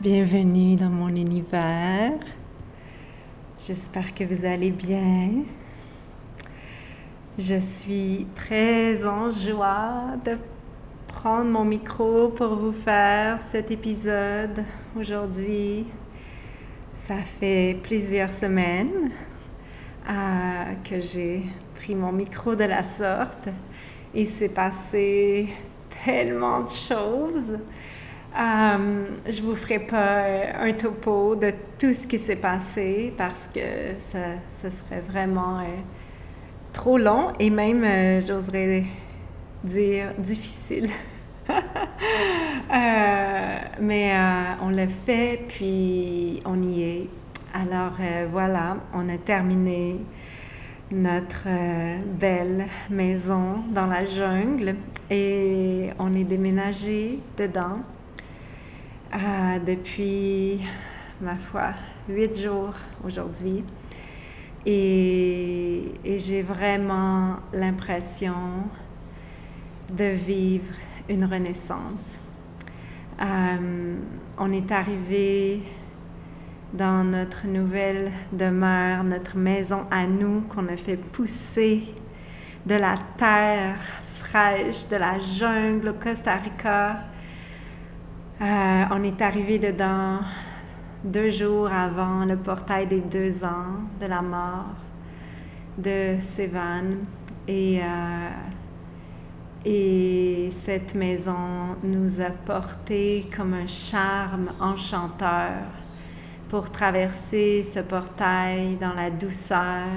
Bienvenue dans mon univers. J'espère que vous allez bien. Je suis très en joie de prendre mon micro pour vous faire cet épisode aujourd'hui. Ça fait plusieurs semaines euh, que j'ai pris mon micro de la sorte. Il s'est passé tellement de choses. Euh, je vous ferai pas un topo de tout ce qui s'est passé parce que ça, serait vraiment euh, trop long et même, euh, j'oserais dire, difficile. mais on l'a fait, puis on y est. Alors voilà, on a terminé notre belle maison dans la jungle et on est déménagé dedans. Euh, depuis, ma foi, huit jours aujourd'hui. Et, j'ai vraiment l'impression de vivre une renaissance. Euh, on est arrivé dans notre nouvelle demeure, notre maison à nous qu'on a fait pousser de la terre fraîche, de la jungle au Costa Rica euh, on est arrivé dedans deux jours avant le portail des deux ans de la mort de Sévan. Et, euh, et cette maison nous a porté comme un charme enchanteur pour traverser ce portail dans la douceur,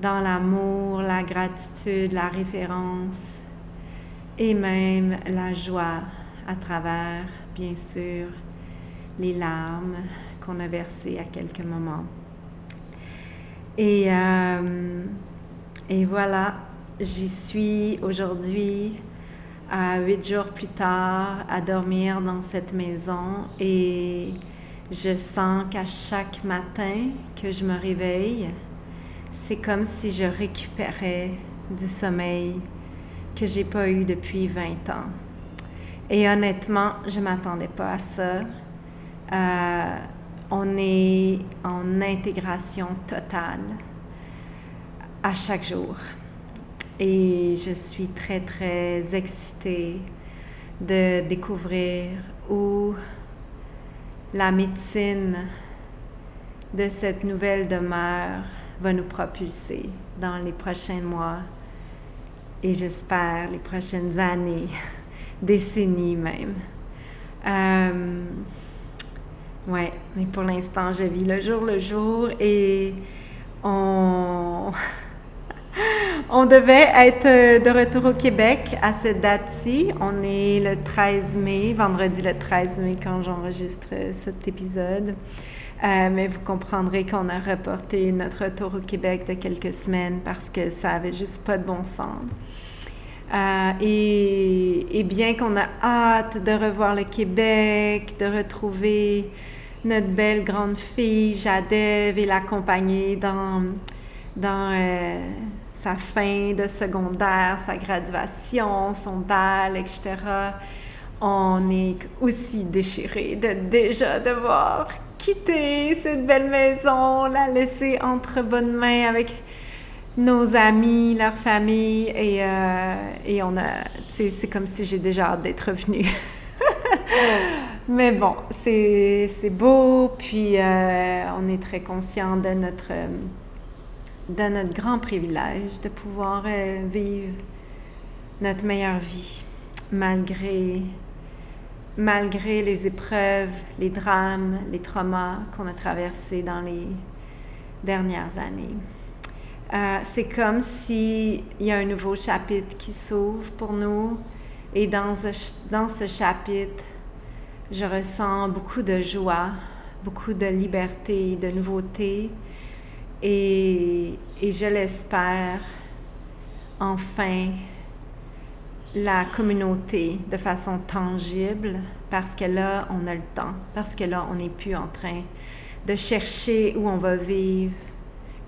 dans l'amour, la gratitude, la référence et même la joie à travers, bien sûr, les larmes qu'on a versées à quelques moments. Et, euh, et voilà, j'y suis aujourd'hui, à huit jours plus tard, à dormir dans cette maison et je sens qu'à chaque matin que je me réveille, c'est comme si je récupérais du sommeil que j'ai pas eu depuis 20 ans. Et honnêtement, je ne m'attendais pas à ça. Euh, on est en intégration totale à chaque jour. Et je suis très, très excitée de découvrir où la médecine de cette nouvelle demeure va nous propulser dans les prochains mois et j'espère les prochaines années décennies même. Euh, ouais, mais pour l'instant, je vis le jour le jour et on, on devait être de retour au Québec à cette date-ci. On est le 13 mai, vendredi le 13 mai quand j'enregistre cet épisode. Euh, mais vous comprendrez qu'on a reporté notre retour au Québec de quelques semaines parce que ça avait juste pas de bon sens. Euh, et, bien qu'on a hâte de revoir le Québec, de retrouver notre belle grande fille Jadev et l'accompagner dans, dans euh, sa fin de secondaire, sa graduation, son bal, etc., on est aussi déchiré de déjà devoir quitter cette belle maison, la laisser entre bonnes mains avec nos amis, leur famille, et, euh, et on a, c'est comme si j'ai déjà hâte d'être revenue. Mais bon, c'est beau, puis euh, on est très conscient de notre, de notre grand privilège de pouvoir euh, vivre notre meilleure vie, malgré, malgré les épreuves, les drames, les traumas qu'on a traversés dans les dernières années. Euh, c'est comme s'il y a un nouveau chapitre qui s'ouvre pour nous. Et dans ce, chapitre, je ressens beaucoup de joie beaucoup de liberté, de nouveauté. Et, et je l'espère, enfin, la communauté de façon tangible parce que là, on a le temps, parce que là, on n'est plus en train de chercher où on va vivre,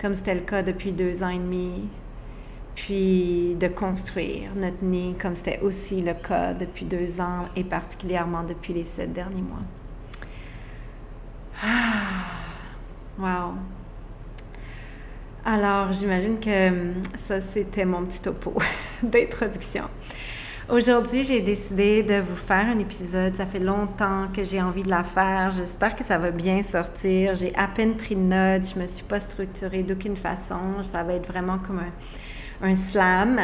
comme c'était le cas depuis deux ans et demi, puis de construire notre nid, comme c'était aussi le cas depuis deux ans et particulièrement depuis les sept derniers mois. Ah, wow. Alors, j'imagine que hum, ça, c'était mon petit topo d'introduction. Aujourd'hui, j'ai décidé de vous faire un épisode. Ça fait longtemps que j'ai envie de la faire. J'espère que ça va bien sortir. J'ai à peine pris de notes. Je me suis pas structurée d'aucune façon. Ça va être vraiment comme un, slam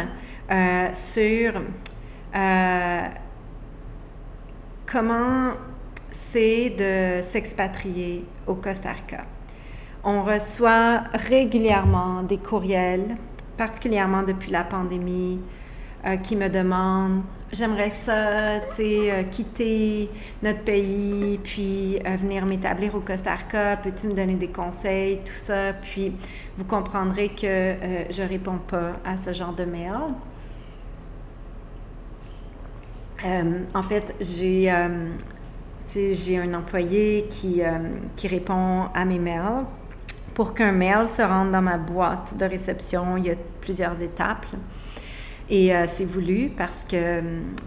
euh, sur euh, comment c'est de s'expatrier au Costa Rica. On reçoit régulièrement des courriels, particulièrement depuis la pandémie, euh, qui me demandent j'aimerais ça, tu sais, euh, quitter notre pays, puis euh, venir m'établir au Costa Rica, peux-tu me donner des conseils, tout ça, puis vous comprendrez que je réponds pas à ce genre de mail. en fait, j'ai j'ai un employé qui, qui répond à mes mails. Pour qu'un mail se rende dans ma boîte de réception, il y a plusieurs étapes. Et euh, c'est voulu parce que,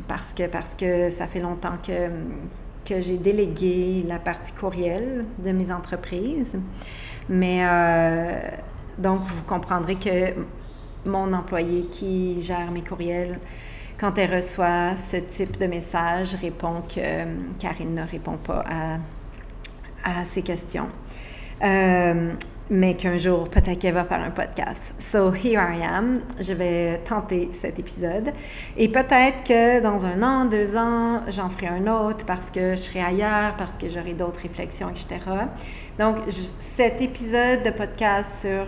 parce, que, parce que ça fait longtemps que, que j'ai délégué la partie courriel de mes entreprises. Mais euh, donc, vous comprendrez que mon employé qui gère mes courriels, quand elle reçoit ce type de message, répond que Karine ne répond pas à, à ces questions. Euh, mais qu'un jour, peut-être qu'elle va faire un podcast. So, here I am. Je vais tenter cet épisode. Et peut-être que dans un an, deux ans, j'en ferai un autre parce que je serai ailleurs, parce que j'aurai d'autres réflexions, etc. Donc, cet épisode de podcast sur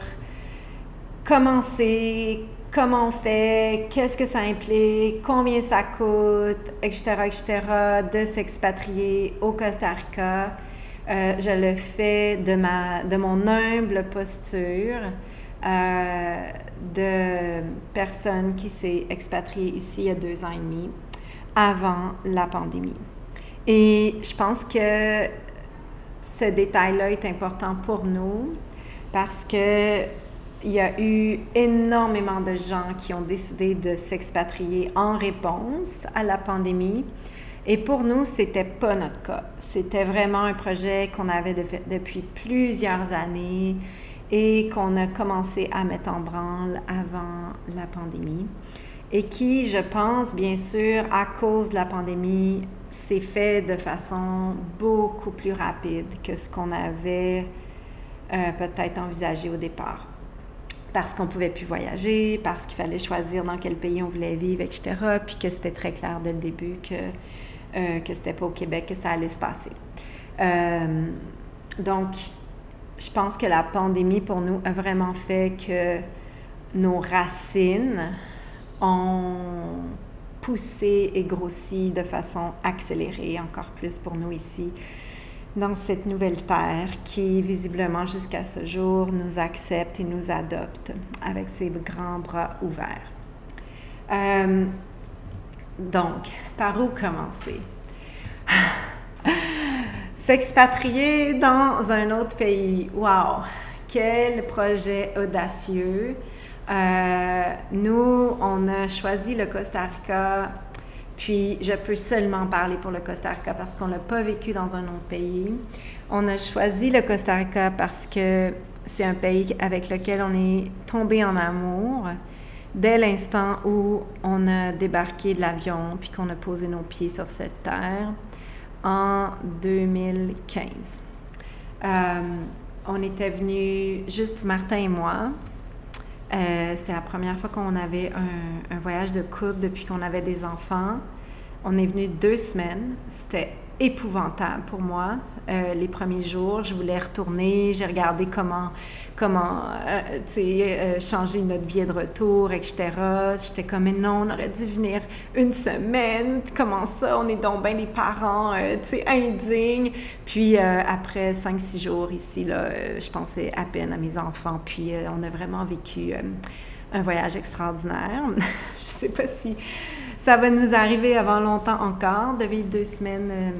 comment c'est, comment on fait, qu'est-ce que ça implique, combien ça coûte, etc., etc., de s'expatrier au Costa Rica euh, je le fais de, ma, de mon humble posture euh, de personne qui s'est expatriée ici il y a deux ans et demi, avant la pandémie. Et je pense que ce détail-là est important pour nous parce que il y a eu énormément de gens qui ont décidé de s'expatrier en réponse à la pandémie. Et pour nous, c'était pas notre cas. C'était vraiment un projet qu'on avait depuis plusieurs années et qu'on a commencé à mettre en branle avant la pandémie. Et qui, je pense, bien sûr, à cause de la pandémie, s'est fait de façon beaucoup plus rapide que ce qu'on avait euh, peut-être envisagé au départ. Parce qu'on pouvait plus voyager, parce qu'il fallait choisir dans quel pays on voulait vivre, etc. Puis que c'était très clair dès le début que euh, que c'était pas au Québec que ça allait se passer. Euh, donc, je pense que la pandémie pour nous a vraiment fait que nos racines ont poussé et grossi de façon accélérée encore plus pour nous ici dans cette nouvelle terre qui visiblement jusqu'à ce jour nous accepte et nous adopte avec ses grands bras ouverts. Euh, donc, par où commencer? S'expatrier dans un autre pays. Wow! Quel projet audacieux! Euh, nous, on a choisi le Costa Rica, puis je peux seulement parler pour le Costa Rica parce qu'on n'a pas vécu dans un autre pays. On a choisi le Costa Rica parce que c'est un pays avec lequel on est tombé en amour dès l'instant où on a débarqué de l'avion puis qu'on a posé nos pieds sur cette terre en 2015. Euh, on était venus, juste Martin et moi. Euh, c'est la première fois qu'on avait un, voyage de couple depuis qu'on avait des enfants. On est venu deux semaines. C'était épouvantable pour moi. Euh, les premiers jours, je voulais retourner, j'ai regardé comment, comment euh, euh, changer notre billet de retour, etc. J'étais comme, mais non, on aurait dû venir une semaine. Comment ça? On est donc bien les parents, tu sais, indignes. Puis après cinq, six jours ici, là, je pensais à peine à mes enfants. Puis on a vraiment vécu un voyage extraordinaire. je sais pas si ça va nous arriver avant longtemps encore de deux semaines euh,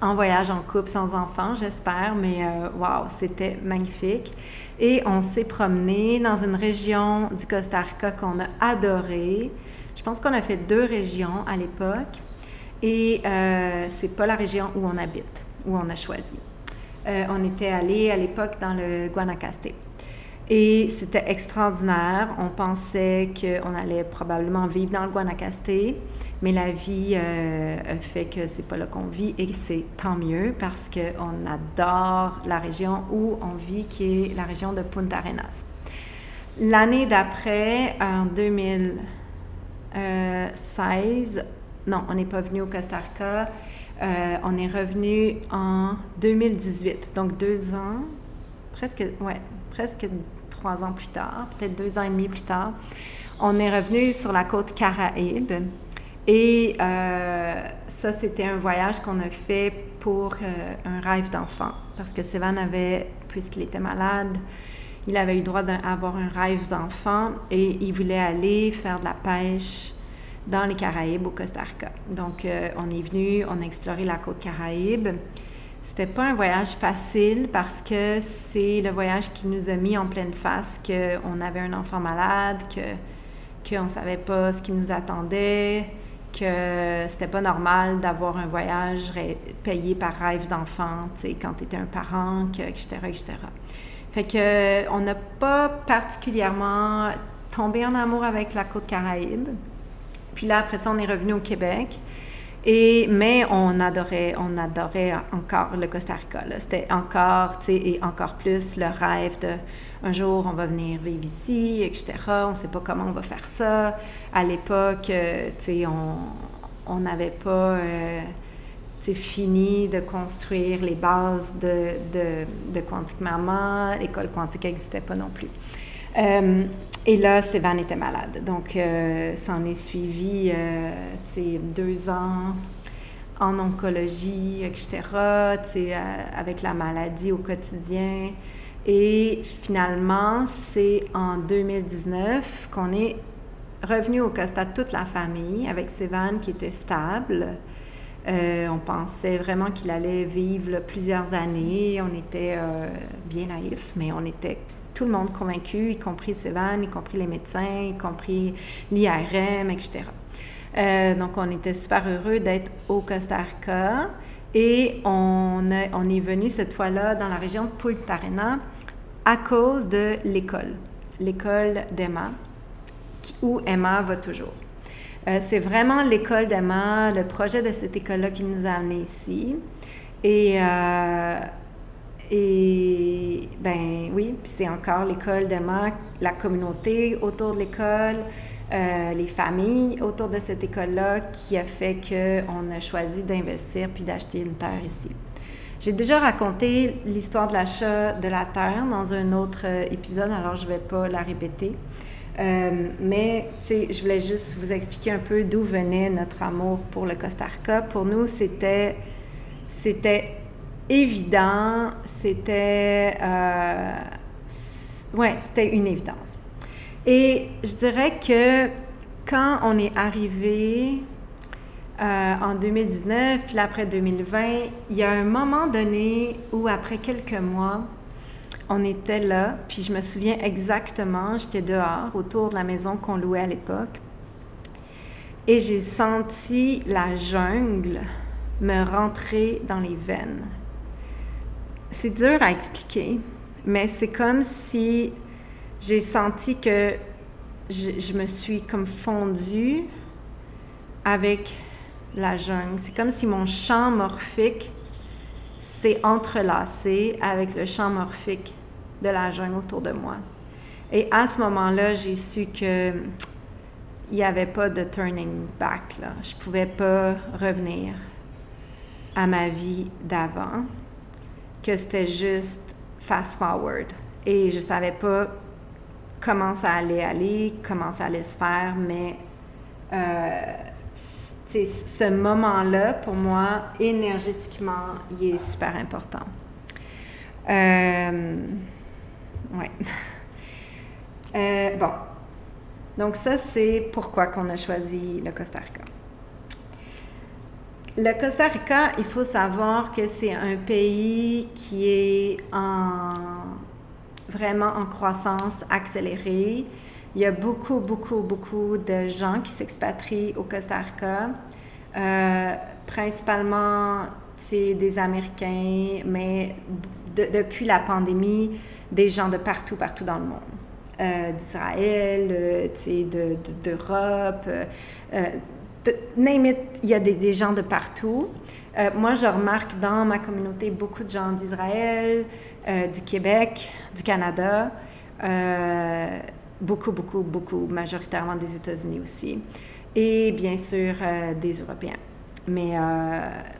en voyage en couple sans enfants, j'espère, mais euh, wow, c'était magnifique. Et on s'est promené dans une région du Costa Rica qu'on a adorée. Je pense qu'on a fait deux régions à l'époque. Et euh, c'est pas la région où on habite, où on a choisi. Euh, on était allé à l'époque dans le Guanacaste. Et c'était extraordinaire. On pensait qu'on allait probablement vivre dans le Guanacaste, mais la vie euh, fait que c'est pas là qu'on vit et c'est tant mieux parce qu'on adore la région où on vit, qui est la région de Punta Arenas. L'année d'après, en 2016, non, on n'est pas venu au Costa Rica. Euh, on est revenu en 2018, donc deux ans, presque, ouais, presque trois ans plus tard, peut-être deux ans et demi plus tard, on est revenu sur la côte Caraïbe. Et euh, ça, c'était un voyage qu'on a fait pour euh, un rêve d'enfant. Parce que Sévan avait, puisqu'il était malade, il avait eu droit d'avoir un rêve d'enfant et il voulait aller faire de la pêche dans les Caraïbes au Costa Rica. Donc, euh, on est venu, on a exploré la côte Caraïbe. C'était pas un voyage facile parce que c'est le voyage qui nous a mis en pleine face qu'on avait un enfant malade, que qu'on savait pas ce qui nous attendait, que c'était pas normal d'avoir un voyage payé par rêve d'enfant, tu sais, quand tu étais un parent, que, etc., etc. Fait que on n'a pas particulièrement tombé en amour avec la côte Caraïbe. Puis là, après ça, on est revenu au Québec. Mais on adorait, on adorait encore le Costa Rica. C'était encore, tu sais, et encore plus le rêve de un jour on va venir vivre ici, etc. On ne sait pas comment on va faire ça. À l'époque, euh, tu sais, on n'avait pas euh, fini de construire les bases de, de, de Quantique Maman. L'école quantique n'existait pas non plus. Euh, et là, Sévan était malade. Donc, euh, ça en est suivi euh, deux ans en oncologie, etc., euh, avec la maladie au quotidien. Et finalement, c'est en 2019 qu'on est revenu au Costa toute la famille avec Sévan qui était stable. on pensait vraiment qu'il allait vivre plusieurs années. On était bien naïfs, mais on était tout le monde convaincu, y compris Sévan, y compris les médecins, y compris l'IRM, etc. Euh, donc, on était super heureux d'être au Costa Rica et on, est venu cette fois-là dans la région de Punta à cause de l'école, l'école d'Emma, où Emma va toujours. Euh, c'est vraiment l'école d'Emma, le projet de cette école-là qui nous a amenés ici. Et euh, et ben oui, c'est encore l'école d'Emma, la communauté autour de l'école, euh, les familles autour de cette école-là qui a fait qu'on a choisi d'investir puis d'acheter une terre ici. J'ai déjà raconté l'histoire de l'achat de la terre dans un autre euh, épisode, alors je ne vais pas la répéter. Euh, mais je voulais juste vous expliquer un peu d'où venait notre amour pour le Costa Rica. Pour nous, c'était c'était évident, c'était euh, ouais, c'était une évidence. Et je dirais que quand on est arrivé euh, en 2019, puis après 2020, il y a un moment donné où après quelques mois, on était là, puis je me souviens exactement, j'étais dehors autour de la maison qu'on louait à l'époque, et j'ai senti la jungle me rentrer dans les veines c'est dur à expliquer, mais c'est comme si j'ai senti que je, me suis comme fondue avec la jungle. C'est comme si mon champ morphique s'est entrelacé avec le champ morphique de la jungle autour de moi. Et à ce moment-là, j'ai su que il n'y avait pas de turning back. Je ne pouvais pas revenir à ma vie d'avant que c'était juste fast forward. Et je savais pas comment ça allait aller, comment ça allait se faire, mais euh, ce moment-là, pour moi, énergétiquement, il est super important. Euh, ouais. Euh, bon. Donc ça, c'est pourquoi qu'on a choisi le Costa Rica. Le Costa Rica, il faut savoir que c'est un pays qui est en, vraiment en croissance accélérée. Il y a beaucoup, beaucoup, beaucoup de gens qui s'expatrient au Costa Rica, euh, principalement des Américains, mais depuis la pandémie, des gens de partout, partout dans le monde. Euh, D'Israël, euh, d'Europe, de, euh, name it, il y a des, gens de partout. Euh, moi, je remarque dans ma communauté beaucoup de gens d'Israël, euh, du Québec, du Canada, euh, beaucoup, beaucoup, beaucoup, majoritairement des États-Unis aussi, et bien sûr des Européens. Mais,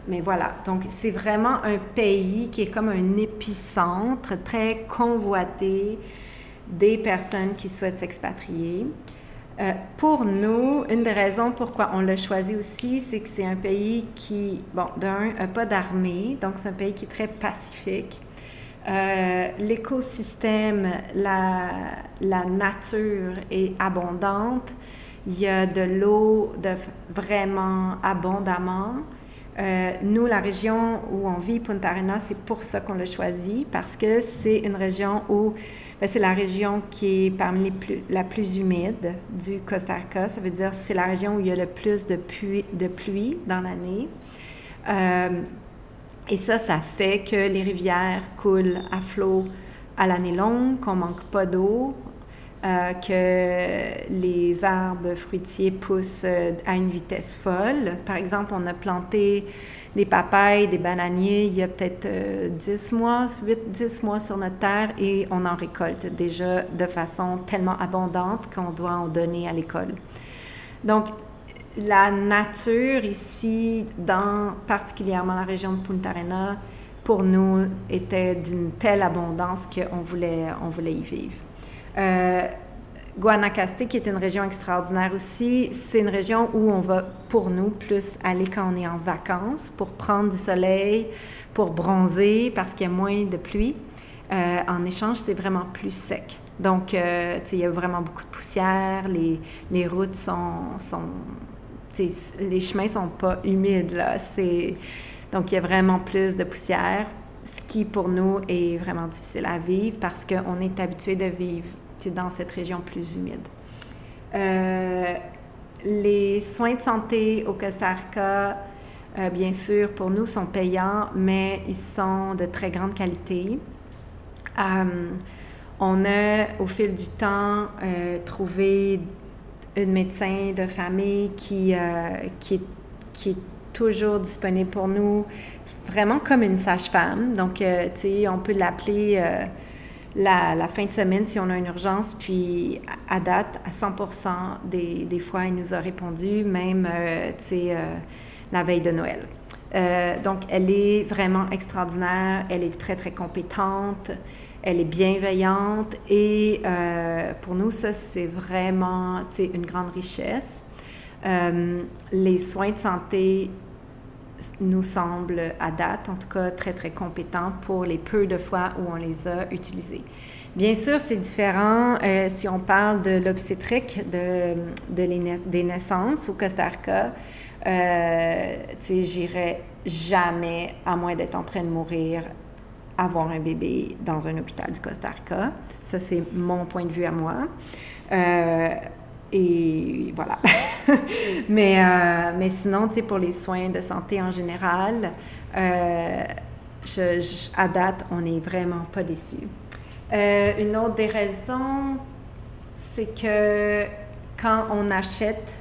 mais voilà, donc c'est vraiment un pays qui est comme un épicentre très convoité des personnes qui souhaitent s'expatrier. Euh, pour nous, une des raisons pourquoi on l'a choisi aussi, c'est que c'est un pays qui, bon, d'un, n'a pas d'armée, donc c'est un pays qui est très pacifique. Euh, l'écosystème, la, nature est abondante. Il y a de l'eau de vraiment abondamment. Euh, nous, la région où on vit, Punta Arenas, c'est pour ça qu'on l'a choisi, parce que c'est une région où c'est la région qui est parmi les plus, la plus humide du Costa Rica. Ça veut dire c'est la région où il y a le plus de pluie, de pluie dans l'année. Euh, et ça, ça fait que les rivières coulent à flot à l'année longue, qu'on manque pas d'eau, euh, que les arbres fruitiers poussent à une vitesse folle. Par exemple, on a planté des papayes, des bananiers, il y a peut-être 10 euh, mois, 8, 10 mois sur notre terre et on en récolte déjà de façon tellement abondante qu'on doit en donner à l'école. Donc, la nature ici, dans particulièrement la région de Punta Arenas, pour nous, était d'une telle abondance qu'on voulait, on voulait y vivre. Euh, Guanacaste, qui est une région extraordinaire aussi, c'est une région où on va, pour nous, plus aller quand on est en vacances, pour prendre du soleil, pour bronzer, parce qu'il y a moins de pluie. Euh, en échange, c'est vraiment plus sec. Donc, euh, il y a vraiment beaucoup de poussière, les, routes sont... sont les chemins sont pas humides, là. Donc, il y a vraiment plus de poussière, ce qui, pour nous, est vraiment difficile à vivre parce qu'on est habitué de vivre dans cette région plus humide. Euh, les soins de santé au Costa Rica, euh, bien sûr, pour nous, sont payants, mais ils sont de très grande qualité. Euh, on a, au fil du temps, trouvé une médecin de famille qui, qui, est, qui est toujours disponible pour nous, vraiment comme une sage-femme. Donc, tu sais, on peut l'appeler la, fin de semaine si on a une urgence. Puis à date, à 100 des, des fois, il nous a répondu, même euh, euh, la veille de Noël. Euh, donc, elle est vraiment extraordinaire, elle est très, très compétente, elle est bienveillante et pour nous, ça, c'est vraiment une grande richesse. les soins de santé nous semble, à date en tout cas, très, très compétent pour les peu de fois où on les a utilisés. Bien sûr, c'est différent euh, si on parle de l'obstétrique, de, de des naissances au Costa Rica. Euh, j'irai jamais, à moins d'être en train de mourir, avoir un bébé dans un hôpital du Costa Rica. Ça, c'est mon point de vue à moi. Euh, et voilà. mais, euh, mais sinon, tu sais, pour les soins de santé en général, euh, à date, on n'est vraiment pas déçus. Euh, une autre des raisons, c'est que quand on achète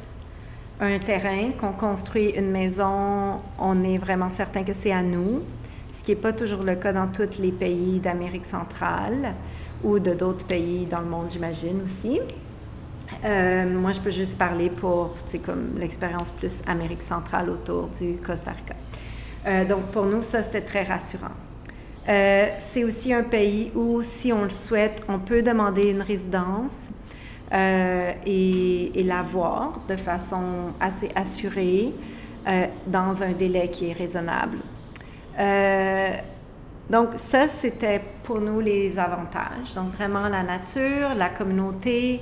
un terrain, qu'on construit une maison, on est vraiment certain que c'est à nous, ce qui n'est pas toujours le cas dans tous les pays d'Amérique centrale ou de d'autres pays dans le monde, j'imagine aussi. Euh, moi, je peux juste parler pour comme l'expérience plus Amérique centrale autour du Costa Rica. donc pour nous, ça, c'était très rassurant. c'est aussi un pays où, si on le souhaite, on peut demander une résidence et l'avoir de façon assez assurée dans un délai qui est raisonnable. Donc ça, c'était pour nous les avantages. Donc vraiment la nature, la communauté,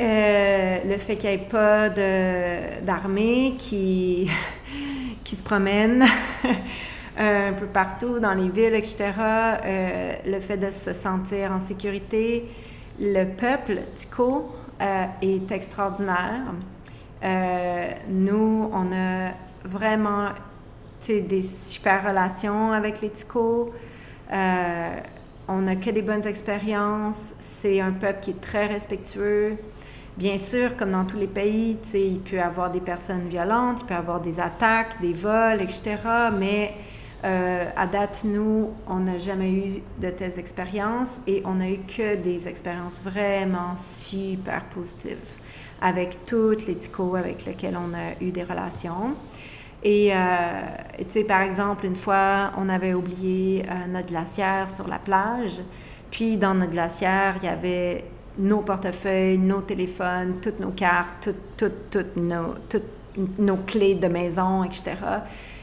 euh, le fait qu'il n'y ait pas d'armée qui, qui se promène un peu partout dans les villes, etc. Euh, le fait de se sentir en sécurité. Le peuple Tico euh, est extraordinaire. nous, on a vraiment des super relations avec les Ticos. Euh, on n'a que des bonnes expériences. C'est un peuple qui est très respectueux. Bien sûr, comme dans tous les pays, il peut y avoir des personnes violentes, il peut y avoir des attaques, des vols, etc. Mais euh, à date, nous, on n'a jamais eu de telles expériences et on n'a eu que des expériences vraiment super positives avec toutes les ticos avec lesquels on a eu des relations. Et, euh, tu sais, par exemple, une fois, on avait oublié euh, notre glacière sur la plage. Puis, dans notre glacière, il y avait nos portefeuilles, nos téléphones, toutes nos cartes, toutes, toutes, nos, toutes nos clés de maison, etc.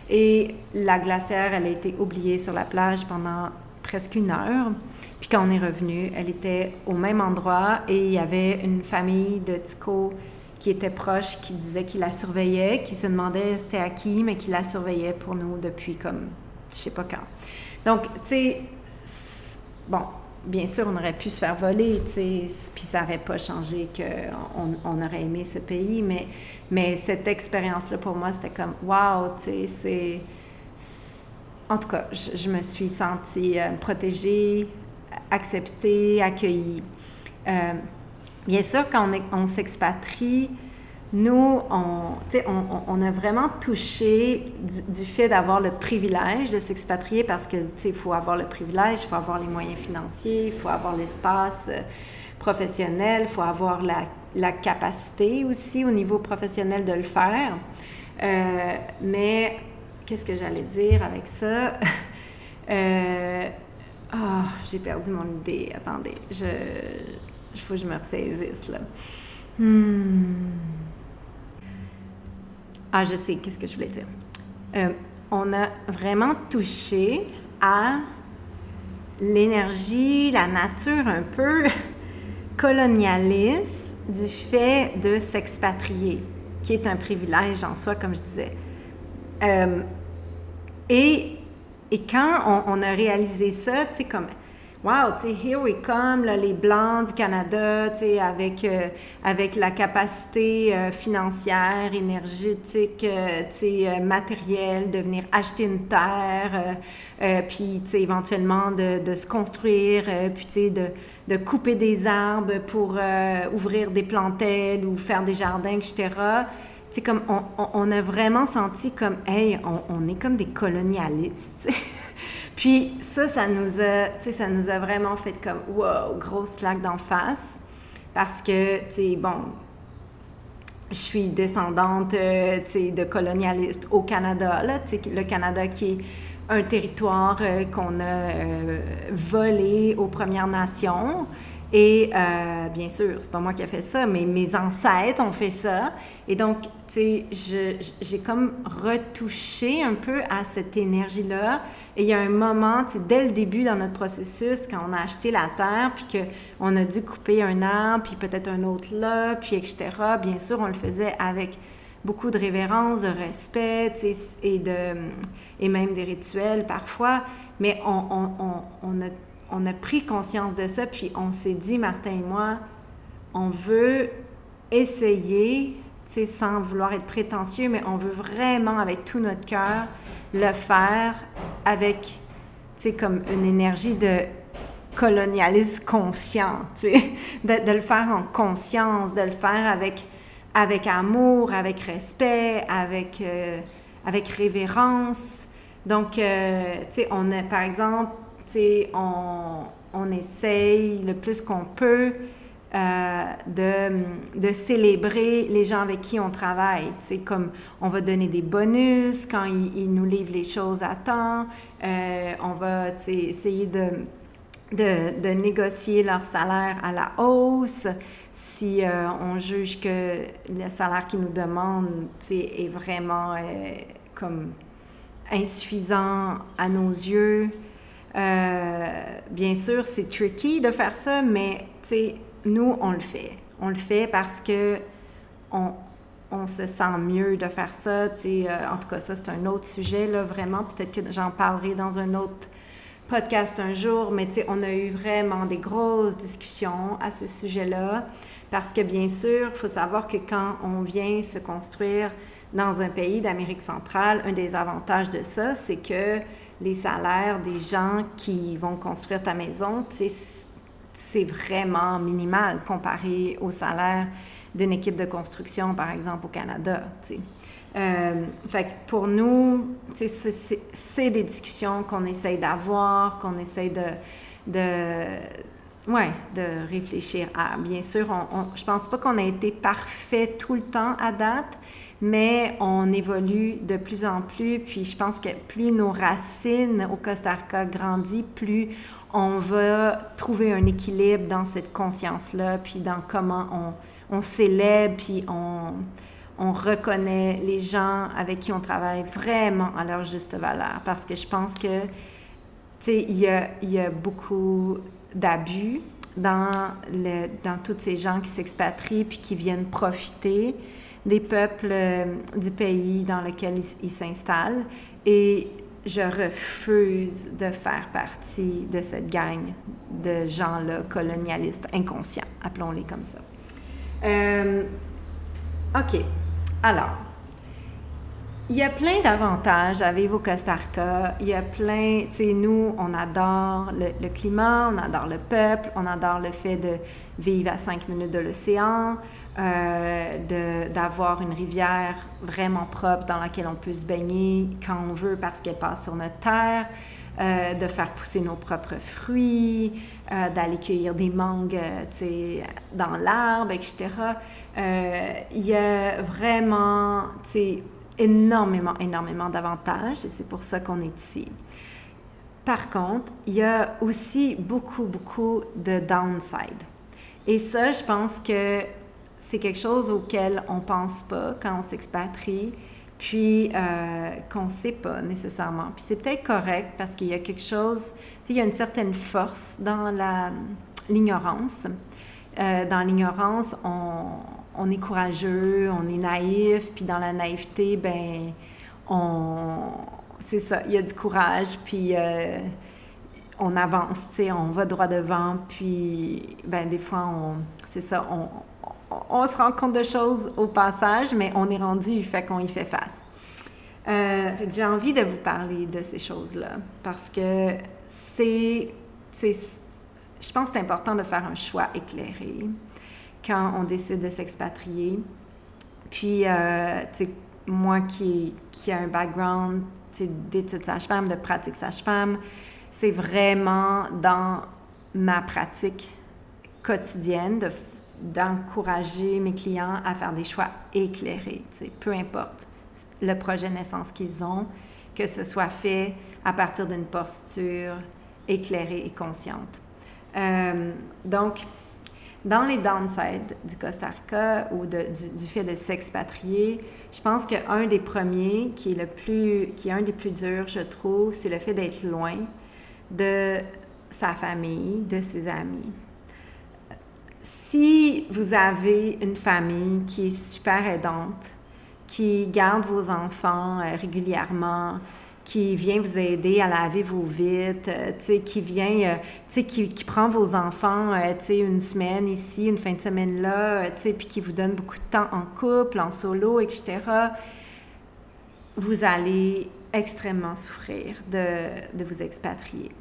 Et la glacière, elle a été oubliée sur la plage pendant presque une heure. Puis quand on est revenu, elle était au même endroit et il y avait une famille de Tico qui était proche, qui disait qu'il la surveillait, qui se demandait c'était à qui, mais qui la surveillait pour nous depuis comme je sais pas quand. Donc, tu sais, bon, bien sûr, on aurait pu se faire voler, puis ça n'aurait pas changé qu'on on aurait aimé ce pays, mais, mais cette expérience-là, pour moi, c'était comme, wow, tu sais, c'est... En tout cas, je, me suis sentie euh, protégée, acceptée, accueillie. Euh, Bien sûr, quand on, s'expatrie, nous, on, a vraiment touché du, fait d'avoir le privilège de s'expatrier parce que, il faut avoir le privilège, il faut avoir les moyens financiers, il faut avoir l'espace euh, professionnel, il faut avoir la, la, capacité aussi au niveau professionnel de le faire. Euh, mais qu'est-ce que j'allais dire avec ça? euh, oh, j'ai perdu mon idée. Attendez, il faut que je me ressaisisse, là. Hmm. Ah, je sais, qu'est-ce que je voulais dire. Euh, on a vraiment touché à l'énergie, la nature un peu colonialiste du fait de s'expatrier, qui est un privilège en soi, comme je disais. Euh, et, et quand on, on, a réalisé ça, tu sais, comme wow, tu sais, here we come, là, les Blancs du Canada, tu sais, avec, euh, avec la capacité euh, financière, énergétique, euh, tu sais, matérielle, de venir acheter une terre, puis, tu sais, éventuellement de, de se construire, puis, tu sais, de, de couper des arbres pour ouvrir des plantelles ou faire des jardins, etc., sais, comme on, on, a vraiment senti comme, hey, on, on est comme des colonialistes. Puis ça, ça nous a, ça nous a vraiment fait comme, wow, grosse claque d'en face. Parce que, tu sais, bon, je suis descendante, euh, de colonialistes au Canada, là, le Canada qui est un territoire euh, qu'on a euh, volé aux Premières Nations. Et euh, bien sûr, c'est pas moi qui ai fait ça, mais mes ancêtres ont fait ça. Et donc, tu sais, j'ai comme retouché un peu à cette énergie-là. Et il y a un moment, tu sais, dès le début dans notre processus, quand on a acheté la terre, puis qu'on a dû couper un arbre, puis peut-être un autre là, puis etc. Bien sûr, on le faisait avec beaucoup de révérence, de respect, et, de, et même des rituels parfois. Mais on, on, on a on a pris conscience de ça, puis on s'est dit, Martin et moi, on veut essayer, sans vouloir être prétentieux, mais on veut vraiment, avec tout notre cœur, le faire avec, comme une énergie de colonialisme conscient, sais, de, le faire en conscience, de le faire avec, avec amour, avec respect, avec, euh, avec révérence. Donc, euh, on a, par exemple, on, essaye le plus qu'on peut euh, de, célébrer les gens avec qui on travaille. C'est comme on va donner des bonus quand ils, nous livrent les choses à temps. Euh, on va essayer de, négocier leur salaire à la hausse. Si euh, on juge que le salaire qu'ils nous demandent est vraiment insuffisant à nos yeux. Bien sûr, c'est tricky de faire ça, mais nous, on le fait. On le fait parce que on, on se sent mieux de faire ça. Euh, en tout cas, ça, c'est un autre sujet, là, vraiment. Peut-être que j'en parlerai dans un autre podcast un jour, mais on a eu vraiment des grosses discussions à ce sujet-là. Parce que, bien sûr, il faut savoir que quand on vient se construire dans un pays d'Amérique centrale, un des avantages de ça, c'est que les salaires des gens qui vont construire ta maison, c'est vraiment minimal comparé au salaire d'une équipe de construction, par exemple, au Canada. Euh, fait pour nous, c'est des discussions qu'on essaye d'avoir, qu'on essaye de, ouais, de réfléchir à. Bien sûr, on, je pense pas qu'on a été parfait tout le temps à date, mais on évolue de plus en plus. Puis je pense que plus nos racines au Costa Rica grandissent, plus on va trouver un équilibre dans cette conscience-là, puis dans comment on, on célèbre, puis on, on, reconnaît les gens avec qui on travaille vraiment à leur juste valeur. Parce que je pense que, tu sais, il y a, y a beaucoup d'abus dans, le, dans tous ces gens qui s'expatrient puis qui viennent profiter des peuples euh, du pays dans lequel ils s'installent. Et je refuse de faire partie de cette gang de gens-là colonialistes inconscients, appelons-les comme ça. Euh, OK. Alors, il y a plein d'avantages à vivre au Costa Rica. Il y a plein, tu sais, nous, on adore le, climat, on adore le peuple, on adore le fait de vivre à cinq minutes de l'océan, euh, d'avoir une rivière vraiment propre dans laquelle on peut se baigner quand on veut parce qu'elle passe sur notre terre, euh, de faire pousser nos propres fruits, euh, d'aller cueillir des mangues dans l'arbre, etc. Il y a vraiment énormément, énormément d'avantages et c'est pour ça qu'on est ici. Par contre, il y a aussi beaucoup, beaucoup de downside. Et ça, je pense que c'est quelque chose auquel on pense pas quand on s'expatrie, puis euh, qu'on ne sait pas nécessairement. Puis c'est peut-être correct parce qu'il y a quelque chose, il y a une certaine force dans l'ignorance. Euh, dans l'ignorance, on, on, est courageux, on est naïf, puis dans la naïveté, ben, on, c'est ça, il y a du courage, puis euh, on avance, tu sais, on va droit devant, puis ben, des fois, on, c'est ça, on, on se rend compte de choses au passage, mais on est rendu, fait qu'on y fait face. Euh, j'ai envie de vous parler de ces choses-là parce que c'est, je pense que c'est important de faire un choix éclairé quand on décide de s'expatrier. Puis, euh, moi qui, qui ai un background d'études sage-femme, de pratique sage-femme, c'est vraiment dans ma pratique quotidienne de d'encourager mes clients à faire des choix éclairés, peu importe le projet naissance qu'ils ont, que ce soit fait à partir d'une posture éclairée et consciente. Euh, donc, dans les downsides du Costa Rica ou du, fait de s'expatrier, je pense qu'un des premiers qui est le plus, qui est un des plus durs, je trouve, c'est le fait d'être loin de sa famille, de ses amis. Si vous avez une famille qui est super aidante, qui garde vos enfants euh, régulièrement, qui vient vous aider à laver vos vitres, euh, qui vient, euh, qui, qui, prend vos enfants une semaine ici, une fin de semaine là, puis qui vous donne beaucoup de temps en couple, en solo, etc., vous allez extrêmement souffrir de, de vous expatrier.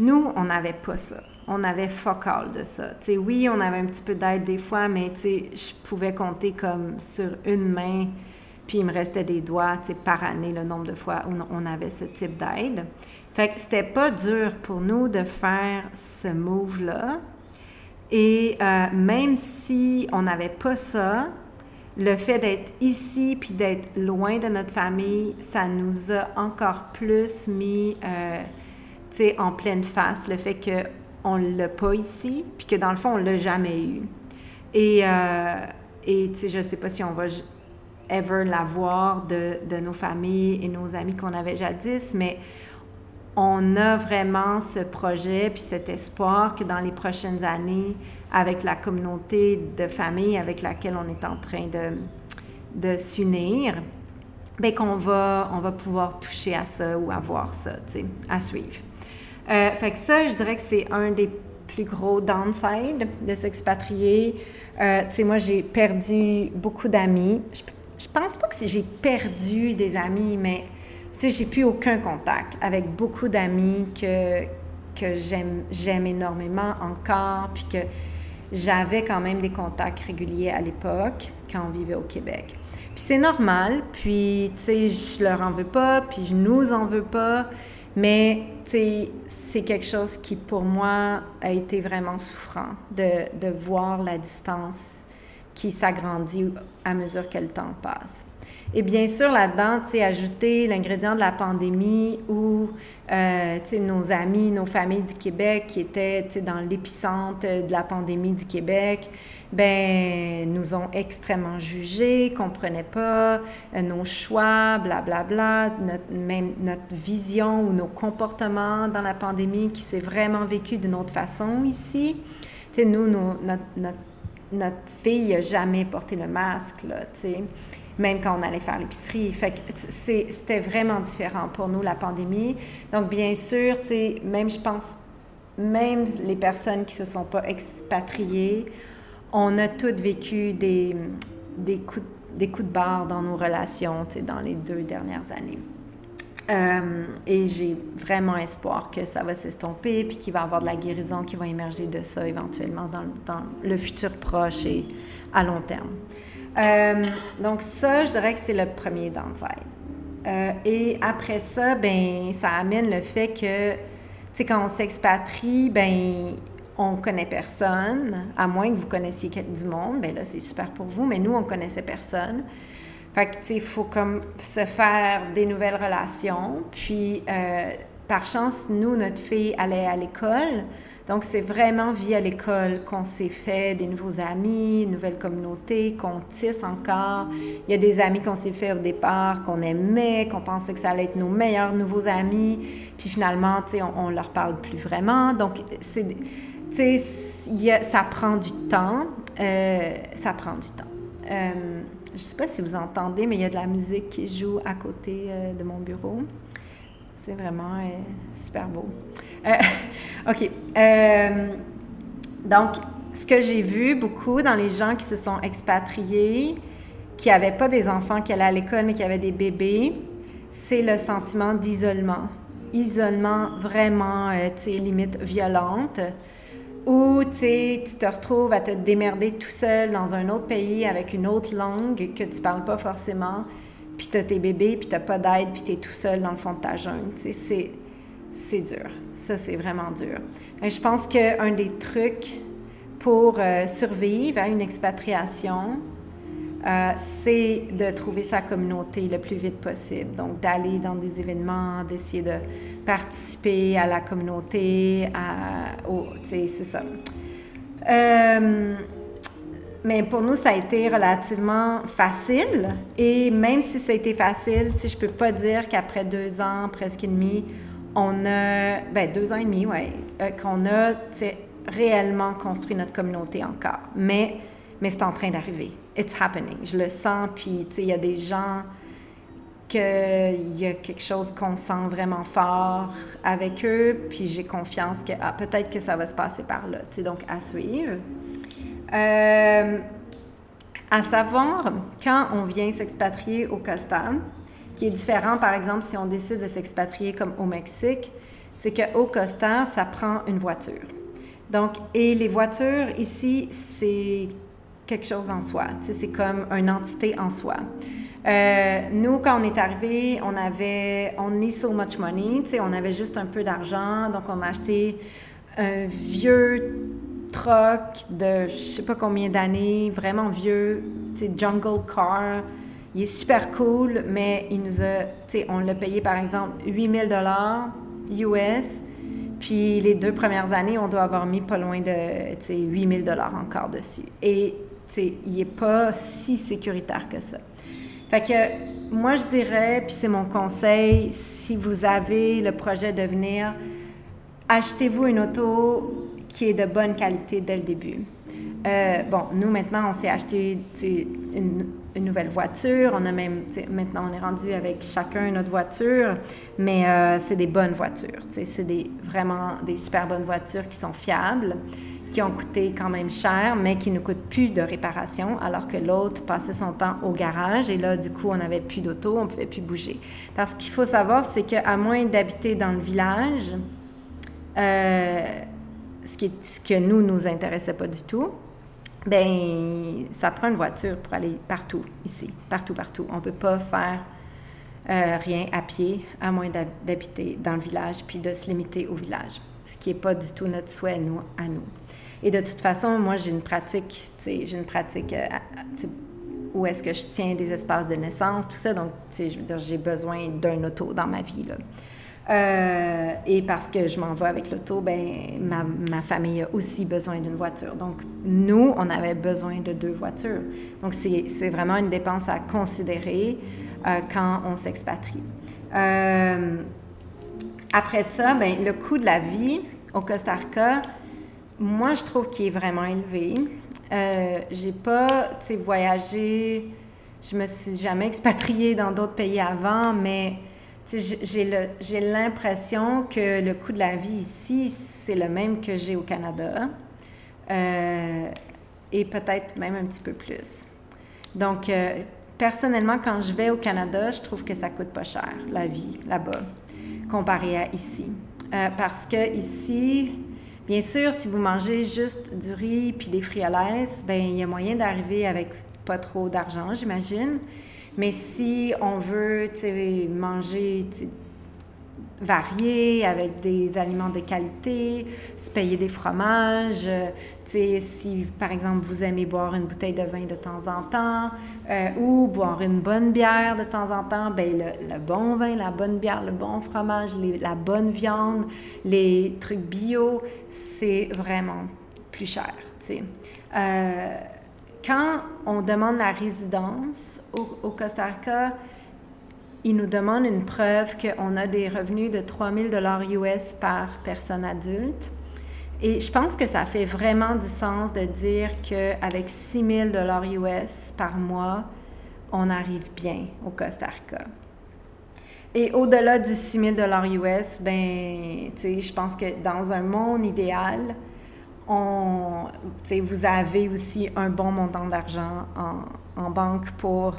Nous, on n'avait pas ça on avait focal de ça. sais, oui, on avait un petit peu d'aide des fois, mais je pouvais compter comme sur une main, puis il me restait des doigts par année le nombre de fois où on avait ce type d'aide. Fait que c'était pas dur pour nous de faire ce move-là. Et euh, même si on n'avait pas ça, le fait d'être ici puis d'être loin de notre famille, ça nous a encore plus mis euh, en pleine face le fait qu'on ne l'a pas ici puis que dans le fond, on ne l'a jamais eu. Et, euh, et je ne sais pas si on va ever l'avoir de, de nos familles et nos amis qu'on avait jadis, mais on a vraiment ce projet puis cet espoir que dans les prochaines années, avec la communauté de famille avec laquelle on est en train de, de s'unir, bien qu'on va, on va pouvoir toucher à ça ou avoir ça, tu sais, à suivre. Euh, fait que ça, je dirais que c'est un des plus gros downsides de s'expatrier. Euh, tu sais, moi, j'ai perdu beaucoup d'amis. Je, je pense pas que j'ai perdu des amis, mais tu sais, j'ai plus aucun contact avec beaucoup d'amis que, que j'aime, énormément encore, puis que j'avais quand même des contacts réguliers à l'époque, quand on vivait au Québec. Puis c'est normal, puis, tu sais, je leur en veux pas, puis je nous en veux pas, mais, tu sais, c'est quelque chose qui, pour moi, a été vraiment souffrant de, de voir la distance qui s'agrandit à mesure que le temps passe. Et bien sûr, là-dedans, tu ajouter l'ingrédient de la pandémie où, euh, nos amis, nos familles du Québec qui étaient, dans l'épicentre de la pandémie du Québec, ben nous ont extrêmement jugés, comprenaient pas euh, nos choix, blablabla, bla, bla, notre, même notre vision ou nos comportements dans la pandémie qui s'est vraiment vécu d'une autre façon ici. Nous, notre, notre fille n'a jamais porté le masque, même quand on allait faire l'épicerie. C'était vraiment différent pour nous, la pandémie. Donc, bien sûr, même, je pense, même les personnes qui se sont pas expatriées, on a toutes vécu des, des, coups, des coups de barre dans nos relations, dans les deux dernières années. Euh, et j'ai vraiment espoir que ça va s'estomper, puis qu'il va y avoir de la guérison qui va émerger de ça éventuellement dans, le futur proche et à long terme. Euh, donc ça, je dirais que c'est le premier downside. Euh, et après ça, ben ça amène le fait que, tu sais, quand on s'expatrie, ben on connaît personne, à moins que vous connaissiez du monde, ben là, c'est super pour vous, mais nous, on connaissait personne. Fait que, tu sais, il faut comme se faire des nouvelles relations. Puis, euh, par chance, nous, notre fille allait à l'école. Donc, c'est vraiment via l'école qu'on s'est fait des nouveaux amis, une nouvelle communauté, qu'on tisse encore. Il y a des amis qu'on s'est fait au départ, qu'on aimait, qu'on pensait que ça allait être nos meilleurs nouveaux amis. Puis finalement, tu sais, on, on leur parle plus vraiment. Donc, c'est, tu sais, ça prend du temps. Ça prend du temps. Euh, je sais pas si vous entendez, mais il y a de la musique qui joue à côté euh, de mon bureau. C'est vraiment euh, super beau. Euh, OK. Donc, ce que j'ai vu beaucoup dans les gens qui se sont expatriés, qui n'avaient pas des enfants qui allaient à l'école, mais qui avaient des bébés, c'est le sentiment d'isolement. Isolement vraiment, tu sais, limite violente, où tu te retrouves à te démerder tout seul dans un autre pays avec une autre langue que tu parles pas forcément, puis tu as tes bébés, puis tu pas d'aide, puis tu es tout seul dans le fond de ta jungle. C'est c'est dur. Ça, c'est vraiment dur. Et je pense qu'un des trucs pour euh, survivre à une expatriation, euh, c'est de trouver sa communauté le plus vite possible. Donc, d'aller dans des événements, d'essayer de participer à la communauté, c'est ça. Euh, mais pour nous, ça a été relativement facile. Et même si ça a été facile, je ne peux pas dire qu'après deux ans, presque et demi, on a, ben, deux ans et demi, oui, euh, qu'on a réellement construit notre communauté encore. Mais c'est en train d'arriver. It's happening. Je le sens, puis il y a des gens qu'il y a quelque chose qu'on sent vraiment fort avec eux, puis j'ai confiance que ah, peut-être que ça va se passer par là. Donc, à suivre. Euh, à savoir, quand on vient s'expatrier au Costa, qui est différent, par exemple, si on décide de s'expatrier comme au Mexique, c'est qu'au Costa, ça prend une voiture. Donc, et les voitures ici, c'est quelque chose en soi. C'est comme une entité en soi. Euh, nous, quand on est arrivé, on avait, on need so much money, on avait juste un peu d'argent, donc on a acheté un vieux truck de je sais pas combien d'années, vraiment vieux, jungle car. Il est super cool, mais il nous a, on l'a payé par exemple 8000 dollars US. Puis les deux premières années, on doit avoir mis pas loin de 8000 dollars encore dessus. Et il n'est pas si sécuritaire que ça. Fait moi, je dirais, puis c'est mon conseil, si vous avez le projet de venir, achetez-vous une auto qui est de bonne qualité dès le début. Euh, bon, nous, maintenant, on s'est acheté une, une, nouvelle voiture. On a même, maintenant, on est rendu avec chacun notre voiture, mais euh, c'est des bonnes voitures. C'est des, vraiment des super bonnes voitures qui sont fiables qui ont coûté quand même cher, mais qui ne coûtent plus de réparation, alors que l'autre passait son temps au garage et là, du coup, on n'avait plus d'auto, on ne pouvait plus bouger. Parce qu'il faut savoir, c'est qu'à moins d'habiter dans le village, euh, ce, qui ce que nous, nous intéressait pas du tout, ben ça prend une voiture pour aller partout ici, partout, partout. On ne peut pas faire euh, rien à pied, à moins d'habiter dans le village, puis de se limiter au village, ce qui n'est pas du tout notre souhait, nous, à nous. Et de toute façon, moi, j'ai une pratique, j'ai une pratique euh, où est-ce que je tiens des espaces de naissance, tout ça. Donc, je veux dire, j'ai besoin d'un auto dans ma vie. Là. Euh, et parce que je m'en vais avec l'auto, ben ma, ma, famille a aussi besoin d'une voiture. Donc, nous, on avait besoin de deux voitures. Donc, c'est vraiment une dépense à considérer euh, quand on s'expatrie. après ça, ben, le coût de la vie au Costa Rica, moi, je trouve qu'il est vraiment élevé. Euh, j'ai pas, tu sais, voyagé, je me suis jamais expatriée dans d'autres pays avant, mais j'ai l'impression que le coût de la vie ici, c'est le même que j'ai au Canada, euh, et peut-être même un petit peu plus. Donc, euh, personnellement, quand je vais au Canada, je trouve que ça coûte pas cher, la vie là-bas, comparé à ici. Euh, parce que ici, Bien sûr, si vous mangez juste du riz puis des frioles, ben il y a moyen d'arriver avec pas trop d'argent, j'imagine. Mais si on veut manger varié, avec des aliments de qualité, se payer des fromages. Euh, si, par exemple, vous aimez boire une bouteille de vin de temps en temps euh, ou boire une bonne bière de temps en temps, ben le, bon vin, la bonne bière, le bon fromage, la bonne viande, les trucs bio, c'est vraiment plus cher. Euh, quand on demande la résidence au, au Costa Rica, il nous demande une preuve qu'on a des revenus de 3000 dollars US par personne adulte. Et je pense que ça fait vraiment du sens de dire qu'avec 6000 dollars US par mois, on arrive bien au Costa Rica. Et au-delà du 6000 dollars US, ben, je pense que dans un monde idéal, on, vous avez aussi un bon montant d'argent en, en banque pour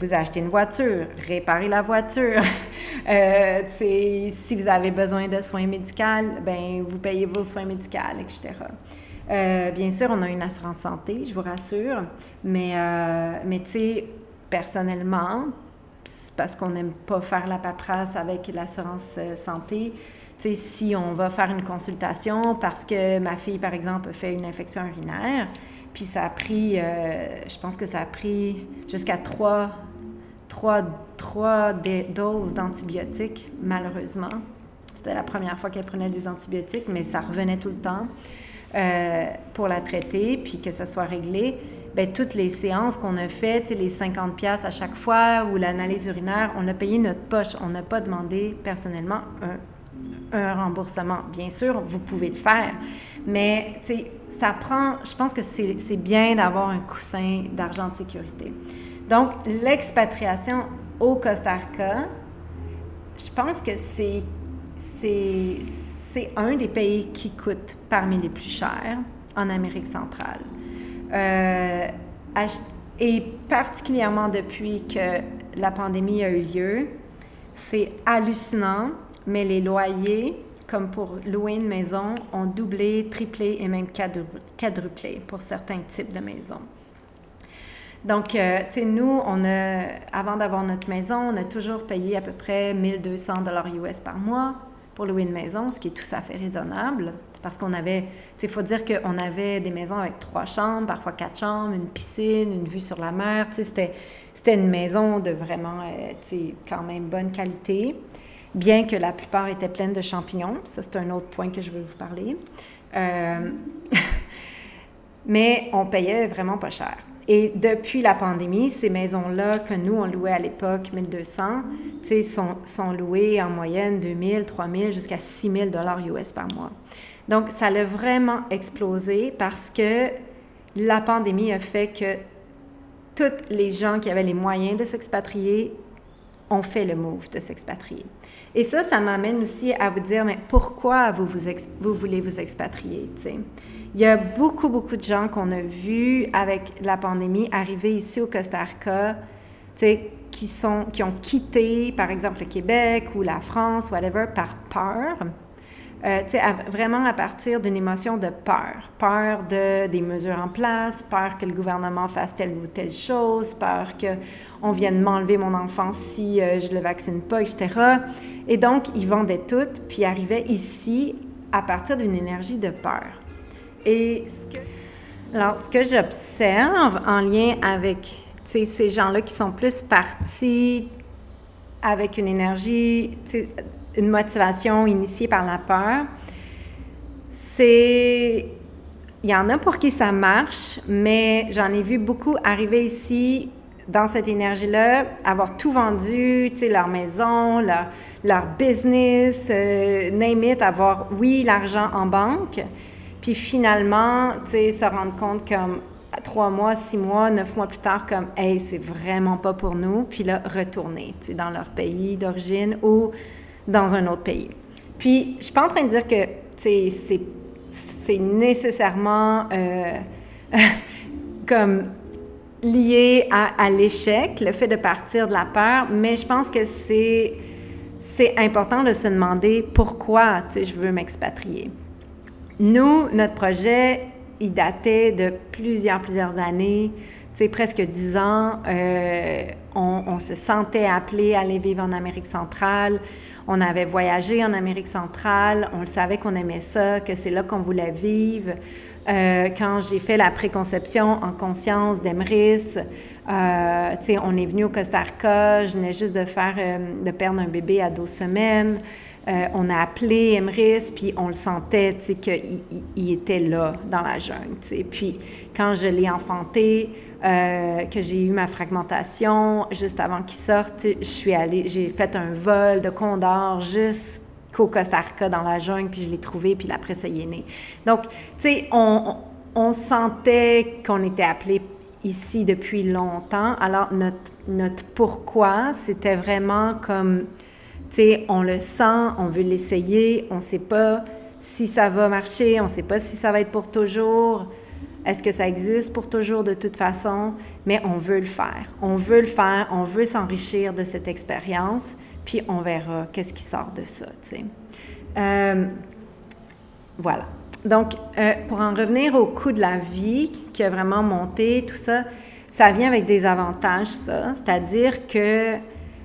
vous achetez une voiture, réparez la voiture. euh, si vous avez besoin de soins médicaux, ben vous payez vos soins médicaux, etc. Euh, bien sûr, on a une assurance santé, je vous rassure, mais, euh, mais tu sais, personnellement, parce qu'on n'aime pas faire la paperasse avec l'assurance santé, tu si on va faire une consultation parce que ma fille, par exemple, a fait une infection urinaire, puis ça a pris, je pense que ça a pris jusqu'à trois trois, trois doses d'antibiotiques, malheureusement. C'était la première fois qu'elle prenait des antibiotiques, mais ça revenait tout le temps euh, pour la traiter, puis que ça soit réglé. Bien, toutes les séances qu'on a faites, les 50 pièces à chaque fois ou l'analyse urinaire, on a payé notre poche. On n'a pas demandé personnellement un, un, remboursement. Bien sûr, vous pouvez le faire, mais ça prend, je pense que c'est bien d'avoir un coussin d'argent de sécurité. Donc, l'expatriation au Costa Rica, je pense que c'est, un des pays qui coûte parmi les plus chers en Amérique centrale. Euh, et particulièrement depuis que la pandémie a eu lieu, c'est hallucinant, mais les loyers, comme pour louer une maison, ont doublé, triplé et même quadruplé pour certains types de maisons. Donc, euh, tu sais, nous, on a, avant d'avoir notre maison, on a toujours payé à peu près 1200 dollars US par mois pour louer une maison, ce qui est tout à fait raisonnable Parce qu'on avait, il faut dire qu'on avait des maisons avec trois chambres, parfois quatre chambres, une piscine, une vue sur la mer. C'était, c'était une maison de vraiment, euh, quand même bonne qualité, bien que la plupart étaient pleines de champignons. Ça, c'est un autre point que je veux vous parler. Euh, mais on payait vraiment pas cher. Et depuis la pandémie, ces maisons-là que nous, on louait à l'époque 1200, sont, sont louées en moyenne 2000, 3000 jusqu'à 6000 dollars US par mois. Donc, ça a vraiment explosé parce que la pandémie a fait que tous les gens qui avaient les moyens de s'expatrier ont fait le move de s'expatrier. Et ça, ça m'amène aussi à vous dire, mais pourquoi vous, vous, vous voulez vous expatrier? sais? Il y a beaucoup, beaucoup de gens qu'on a vus avec la pandémie arriver ici au Costa Rica, qui, sont, qui ont quitté, par exemple, le Québec ou la France, whatever, par peur. Euh, vraiment à partir d'une émotion de peur. Peur de, des mesures en place, peur que le gouvernement fasse telle ou telle chose, peur qu'on vienne m'enlever mon enfant si euh, je ne le vaccine pas, etc. Et donc, ils vendaient tout, puis arrivaient ici à partir d'une énergie de peur. Et ce que, alors, ce que j'observe en lien avec ces gens-là qui sont plus partis avec une énergie, une motivation initiée par la peur, c'est... Il y en a pour qui ça marche, mais j'en ai vu beaucoup arriver ici dans cette énergie-là, avoir tout vendu, leur maison, leur, business, euh, name avoir, oui, l'argent en banque, puis finalement, tu sais, se rendre compte comme trois mois, six mois, neuf mois plus tard, comme, hey, c'est vraiment pas pour nous, puis là, retourner, tu sais, dans leur pays d'origine ou dans un autre pays. Puis, je suis pas en train de dire que, c'est nécessairement euh, comme lié à, à l'échec, le fait de partir de la peur, mais je pense que c'est c'est important de se demander pourquoi, tu sais, je veux m'expatrier. Nous, notre projet, il datait de plusieurs, plusieurs années, tu sais, presque dix ans. Euh, on, se sentait appelé à aller vivre en Amérique centrale. On avait voyagé en Amérique centrale. On le savait qu'on aimait ça, que c'est là qu'on voulait vivre. Euh, quand j'ai fait la préconception en conscience d'Emrys, euh, on est venu au Costa Rica, je venais juste de faire, de perdre un bébé à 12 semaines. Euh, on a appelé Emrys, puis on le sentait, tu sais, qu'il il était là, dans la jungle, tu sais. Puis quand je l'ai enfanté, euh, que j'ai eu ma fragmentation, juste avant qu'il sorte, je suis allée, j'ai fait un vol de condor jusqu'au Costa Rica dans la jungle, puis je l'ai trouvé, puis après ça, il est né. Donc, tu sais, on, sentait qu'on était appelé ici depuis longtemps. Alors, notre pourquoi, c'était vraiment comme on le sent, on veut l'essayer, on ne sait pas si ça va marcher, on ne sait pas si ça va être pour toujours. Est-ce que ça existe pour toujours de toute façon? Mais on veut le faire. On veut le faire, on veut s'enrichir de cette expérience, puis on verra qu'est-ce qui sort de ça. Euh, voilà. Donc, euh, pour en revenir au coût de la vie qui a vraiment monté, tout ça, ça vient avec des avantages, ça. C'est-à-dire que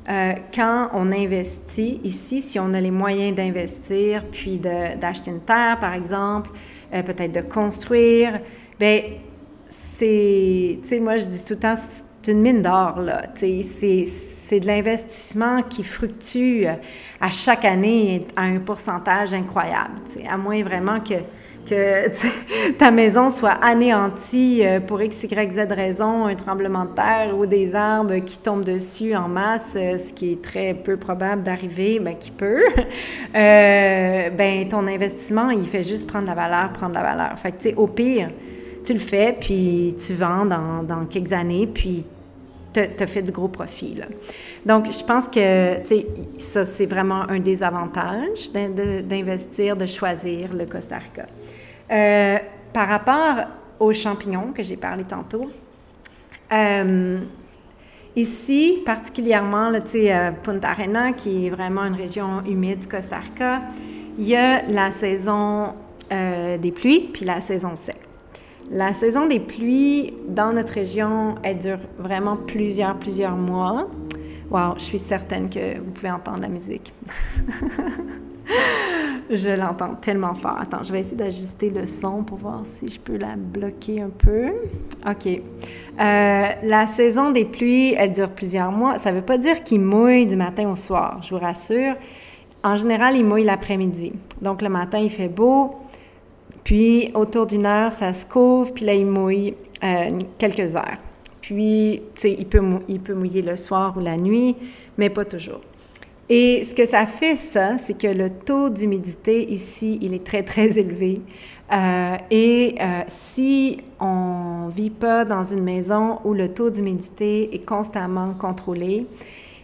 euh, quand on investit ici, si on a les moyens d'investir, puis d'acheter une terre, par exemple, euh, peut-être de construire, ben c'est, tu sais, moi je dis tout le temps, c'est une mine d'or, là. Tu sais, c'est de l'investissement qui fructue à chaque année à un pourcentage incroyable, tu sais, à moins vraiment que que ta maison soit anéantie euh, pour x, y, z raison, un tremblement de terre ou des arbres qui tombent dessus en masse, euh, ce qui est très peu probable d'arriver, mais qui peut, euh, ben ton investissement, il fait juste prendre la valeur, prendre la valeur. Fait que, tu sais, au pire, tu le fais, puis tu vends dans, quelques années, puis tu as fait du gros profit. Là. Donc, je pense que ça, c'est vraiment un des avantages d'investir, de choisir le Costa Rica. Euh, par rapport aux champignons que j'ai parlé tantôt, euh, ici, particulièrement, là, euh, Punta Arena, qui est vraiment une région humide du Costa Rica, il y a la saison des pluies puis la saison sec. La saison des pluies dans notre région, elle dure vraiment plusieurs, plusieurs mois. Wow, je suis certaine que vous pouvez entendre la musique. je l'entends tellement fort. Attends, je vais essayer d'ajuster le son pour voir si je peux la bloquer un peu. OK. Euh, la saison des pluies, elle dure plusieurs mois. Ça ne veut pas dire qu'il mouille du matin au soir, je vous rassure. En général, il mouille l'après-midi. Donc, le matin, il fait beau. Puis, autour d'une heure, ça se couvre. Puis là, il mouille euh, quelques heures. Puis, tu sais, il peut, il peut mouiller le soir ou la nuit, mais pas toujours. Et ce que ça fait, ça, c'est que le taux d'humidité ici, il est très, très élevé. Euh, et euh, si on ne vit pas dans une maison où le taux d'humidité est constamment contrôlé,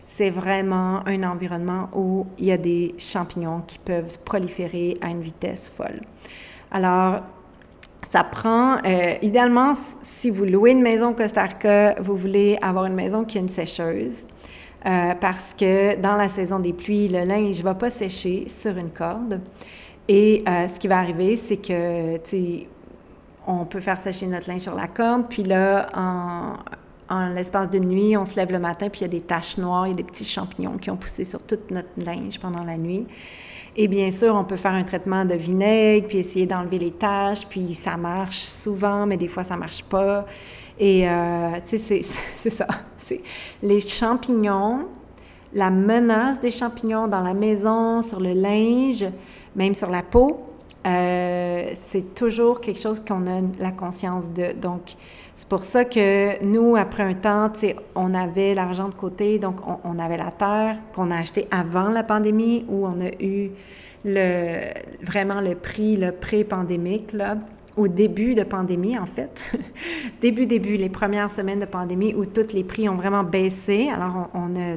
c'est vraiment un environnement où il y a des champignons qui peuvent proliférer à une vitesse folle. Alors, ça prend, euh, idéalement, si vous louez une maison au Costa Rica, vous voulez avoir une maison qui a une sécheuse. Euh, parce que dans la saison des pluies, le linge ne va pas sécher sur une corde. Et euh, ce qui va arriver, c'est que, on peut faire sécher notre linge sur la corde, puis là, en, l'espace d'une nuit, on se lève le matin, puis il y a des taches noires, il y a des petits champignons qui ont poussé sur toute notre linge pendant la nuit. Et bien sûr, on peut faire un traitement de vinaigre, puis essayer d'enlever les taches, puis ça marche souvent, mais des fois, ça marche pas. Et, euh, tu sais, c'est ça. Les champignons, la menace des champignons dans la maison, sur le linge, même sur la peau, euh, c'est toujours quelque chose qu'on a la conscience de. Donc, c'est pour ça que nous, après un temps, on avait l'argent de côté, donc on, avait la terre qu'on a acheté avant la pandémie, où on a eu le, vraiment le prix le pré-pandémique, là, au début de pandémie, en fait. début, début, les premières semaines de pandémie où tous les prix ont vraiment baissé. Alors, on, a,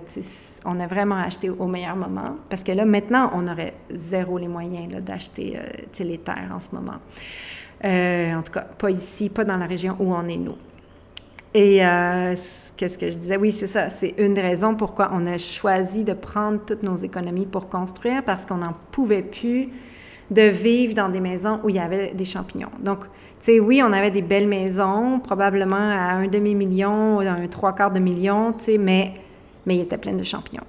on a vraiment acheté au meilleur moment. Parce que là, maintenant, on aurait zéro les moyens d'acheter euh, les terres en ce moment. Euh, en tout cas, pas ici, pas dans la région où on est nous. Et euh, qu'est-ce que je disais? Oui, c'est ça. C'est une des raisons pourquoi on a choisi de prendre toutes nos économies pour construire parce qu'on n'en pouvait plus de vivre dans des maisons où il y avait des champignons. Donc, tu sais, oui, on avait des belles maisons, probablement à un demi-million, un trois quarts de million, tu sais, mais, mais il était plein de champignons.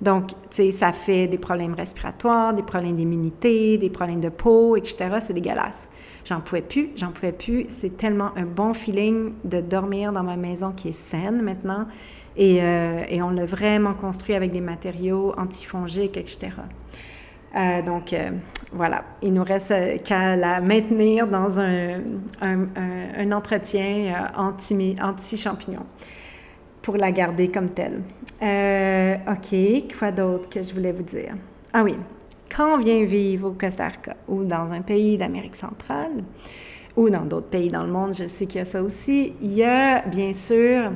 Donc, tu sais, ça fait des problèmes respiratoires, des problèmes d'immunité, des problèmes de peau, etc. C'est dégueulasse. J'en pouvais plus, j'en pouvais plus. C'est tellement un bon feeling de dormir dans ma maison qui est saine maintenant. Et, euh, et on l'a vraiment construit avec des matériaux antifongiques, etc. Euh, donc, euh, voilà, il nous reste euh, qu'à la maintenir dans un, un, entretien anti-champignon pour la garder comme telle. OK, quoi d'autre que je voulais vous dire? Ah oui, quand on vient vivre au Costa Rica ou dans un pays d'Amérique centrale ou dans d'autres pays dans le monde, je sais qu'il y a ça aussi, il y a bien sûr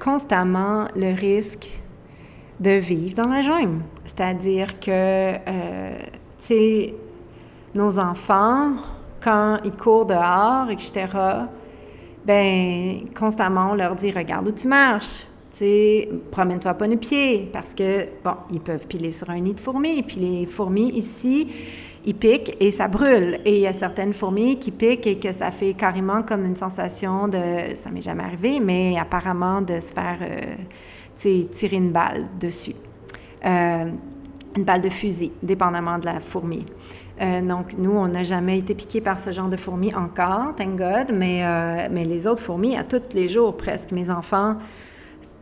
constamment le risque de vivre dans la jungle. C'est-à-dire que, euh, tu sais, nos enfants, quand ils courent dehors, etc., ben constamment, on leur dit Regarde où tu marches. Tu sais, promène-toi pas les pieds. Parce que, bon, ils peuvent piler sur un nid de fourmis. Puis les fourmis ici, ils piquent et ça brûle. Et il y a certaines fourmis qui piquent et que ça fait carrément comme une sensation de. Ça m'est jamais arrivé, mais apparemment de se faire. Euh, tirer une balle dessus. Euh, une balle de fusil, dépendamment de la fourmi. Euh, donc, nous, on n'a jamais été piqué par ce genre de fourmi encore, thank God, mais, euh, mais les autres fourmis, à tous les jours presque, mes enfants,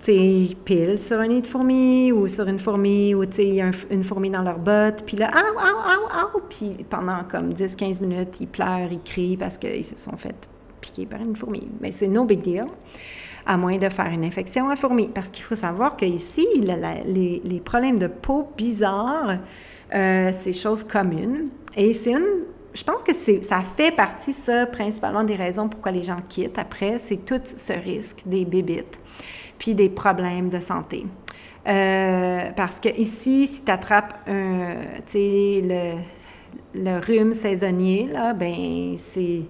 tu pile sur un nid de fourmis ou sur une fourmi ou tu sais, il y a une fourmi dans leur botte, puis là, ah, ah, ah, ah, puis pendant comme 10-15 minutes, ils pleurent, ils crient parce qu'ils se sont fait piquer par une fourmi. Mais c'est no big deal à moins de faire une infection à fourmis. Parce qu'il faut savoir qu'ici, les, problèmes de peau bizarres, euh, c'est chose commune. Et c'est une je pense que ça fait partie, ça, principalement des raisons pourquoi les gens quittent après, c'est tout ce risque des bébites, puis des problèmes de santé. Euh, parce que ici, si tu attrapes le, le rhume saisonnier, là, ben c'est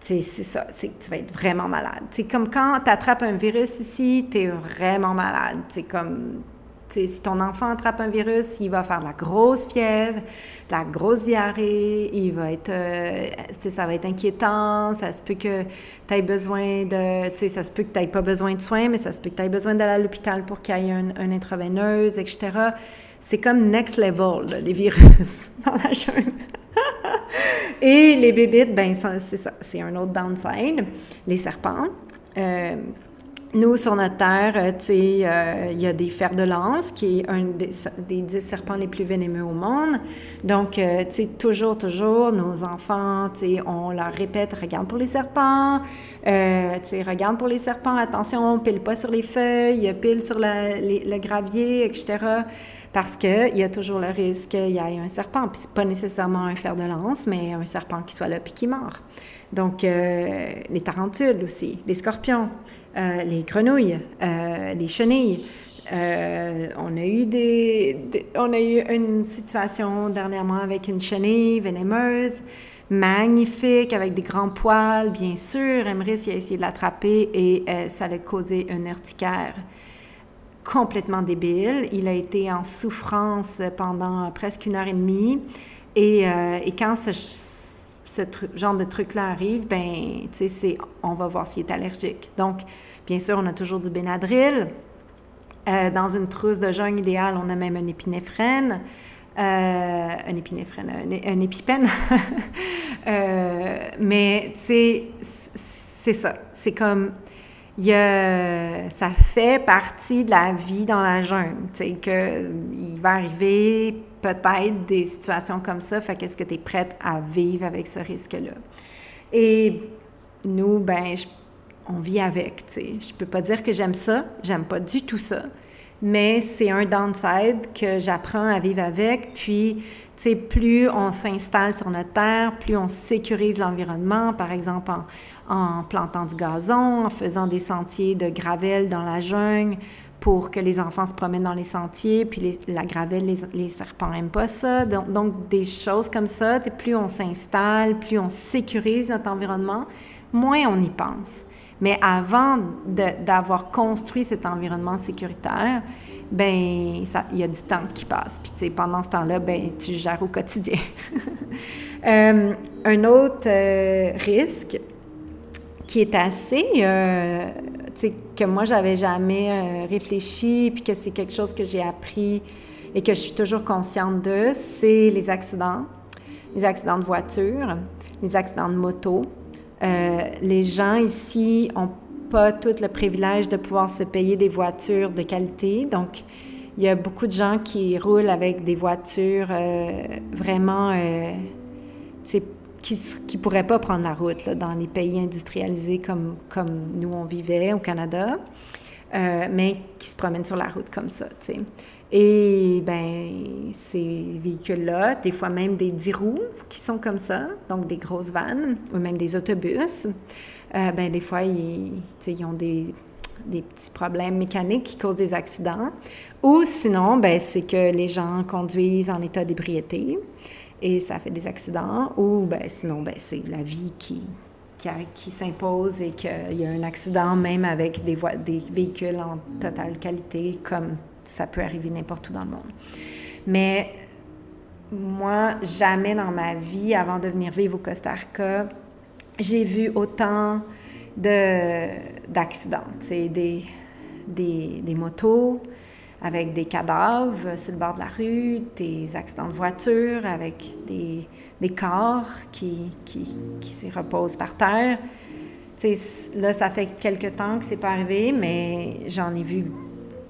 c'est ça, tu vas être vraiment malade. C'est comme quand tu attrapes un virus ici, tu es vraiment malade. C'est comme si ton enfant attrape un virus, il va faire de la grosse fièvre, de la grosse diarrhée, il va être, euh, ça va être inquiétant, ça se peut que tu besoin de, ça se peut que tu pas besoin de soins, mais ça se peut que tu aies besoin d'aller à l'hôpital pour qu'il y ait un, un intraveineuse, etc. C'est comme next level, les virus dans la jungle. Et les bébites, ben c'est un autre downside. Les serpents. Euh, nous, sur notre terre, euh, tu sais, euh, il y a des fers de lance, qui est un des, des, dix serpents les plus vénémeux au monde. Donc, tu sais, toujours, toujours, nos enfants, tu sais, on leur répète, regarde pour les serpents, tu sais, regarde pour les serpents, attention, pile pas sur les feuilles, pile sur le gravier, etc parce qu'il y a toujours le risque qu'il y ait un serpent. Puis c'est pas nécessairement un fer de lance, mais un serpent qui soit là puis qui mord. Donc, euh, les tarentules aussi, les scorpions, euh, les grenouilles, euh, les chenilles. on a eu des, on a eu une situation dernièrement avec une chenille vénémeuse, magnifique, avec des grands poils, bien sûr. Emrys a essayé de l'attraper et ça a causé une urticaire complètement débile. Il a été en souffrance pendant presque une heure et demie. Et, euh, quand ce, genre de truc-là arrive, ben, tu sais, on va voir s'il est allergique. Donc, bien sûr, on a toujours du Benadryl. Euh, dans une trousse de jungle idéale, on a même un épinéphrène. Euh, un épinéphrène, un, épipène. mais, tu sais, c'est ça. C'est comme il ça fait partie de la vie dans la jungle, tu sais, qu'il va arriver peut-être des situations comme ça, fait qu'est-ce que tu es prête à vivre avec ce risque-là? Et nous, ben, on vit avec, tu sais. Je peux pas dire que j'aime ça, j'aime pas du tout ça, mais c'est un downside que j'apprends à vivre avec, puis sais, plus on s'installe sur notre terre, plus on sécurise l'environnement, par exemple en, plantant du gazon, en faisant des sentiers de gravelle dans la jungle pour que les enfants se promènent dans les sentiers, puis la gravelle, les, les serpents n'aiment pas ça. Donc, des choses comme ça, plus on s'installe, plus on sécurise notre environnement, moins on y pense. Mais avant d'avoir construit cet environnement sécuritaire, ben il y a du temps qui passe. Puis, pendant ce temps-là, ben tu gères au quotidien. Euh, un autre euh, risque qui est assez, euh, tu sais, que moi, j'avais jamais réfléchi, puis que c'est quelque chose que j'ai appris et que je suis toujours consciente de, c'est les accidents. Les accidents de voiture, les accidents de moto. les gens ici ont pas tout le privilège de pouvoir se payer des voitures de qualité. Donc, il y a beaucoup de gens qui roulent avec des voitures euh, vraiment, euh, qui ne pourraient pas prendre la route dans les pays industrialisés comme, nous on vivait au Canada, euh, mais qui se promènent sur la route comme ça. Et ben ces véhicules-là, des fois même des 10 roues qui sont comme ça, donc des grosses vannes ou même des autobus, euh, ben, des fois, ils, ont des, des, petits problèmes mécaniques qui causent des accidents. Ou sinon, ben, c'est que les gens conduisent en état d'ébriété et ça fait des accidents. Ou ben, sinon, ben, c'est la vie qui, qui, qui s'impose et qu'il y a un accident même avec des, des véhicules en totale qualité, comme ça peut arriver n'importe où dans le monde. Mais moi, jamais dans ma vie, avant de venir vivre au Costa Rica, j'ai vu autant d'accidents, des, des, des motos avec des cadavres sur le bord de la rue, des accidents de voiture avec des, corps qui, qui, qui se reposent par terre. Là, ça fait quelques temps que c'est pas arrivé, mais j'en ai vu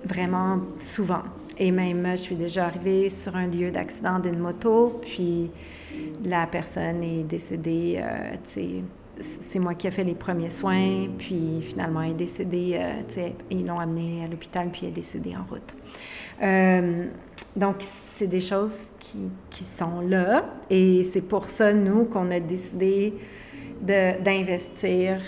vraiment souvent. Et même, je suis déjà arrivée sur un lieu d'accident d'une moto, puis la personne est décédée, euh, c'est moi qui ai fait les premiers soins, puis finalement, elle est décédée, euh, ils l'ont amenée à l'hôpital, puis elle est décédée en route. Euh, donc, c'est des choses qui, qui, sont là, et c'est pour ça, nous, qu'on a décidé d'investir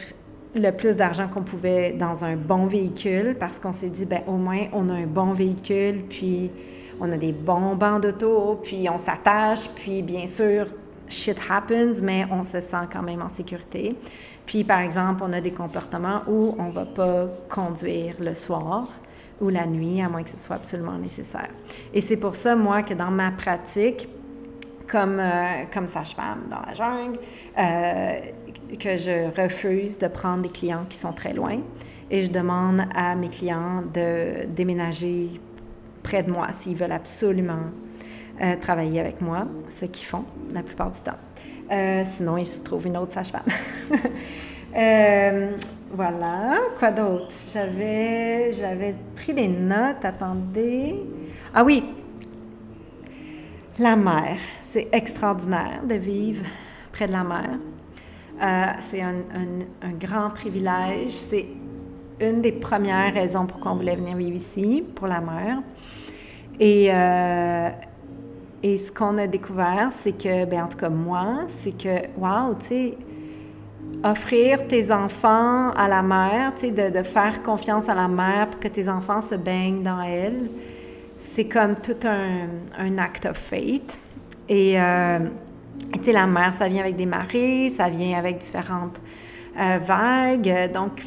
le plus d'argent qu'on pouvait dans un bon véhicule, parce qu'on s'est dit, ben au moins, on a un bon véhicule, puis on a des bons bancs d'auto, puis on s'attache, puis bien sûr, shit happens, mais on se sent quand même en sécurité. Puis, par exemple, on a des comportements où on ne va pas conduire le soir ou la nuit, à moins que ce soit absolument nécessaire. Et c'est pour ça, moi, que dans ma pratique, comme, euh, comme sage-femme dans la jungle, euh, que je refuse de prendre des clients qui sont très loin et je demande à mes clients de déménager près de moi s'ils veulent absolument euh, travailler avec moi, ce qu'ils font la plupart du temps. sinon, ils se trouvent une autre sage-femme. voilà. Quoi d'autre? J'avais, j'avais pris des notes. Attendez. Ah oui. La mer. C'est extraordinaire de vivre près de la mer. Euh, c'est un, grand privilège. C'est une des premières raisons pourquoi on voulait venir vivre ici, pour la mer. Et, euh, et ce qu'on a découvert, c'est que, ben, en tout cas moi, c'est que, wow, tu sais, offrir tes enfants à la mer, tu sais, de, faire confiance à la mer pour que tes enfants se baignent dans elle, c'est comme tout un, un act of faith. Et, euh, tu sais, la mer, ça vient avec des marées, ça vient avec différentes euh, vagues. Donc,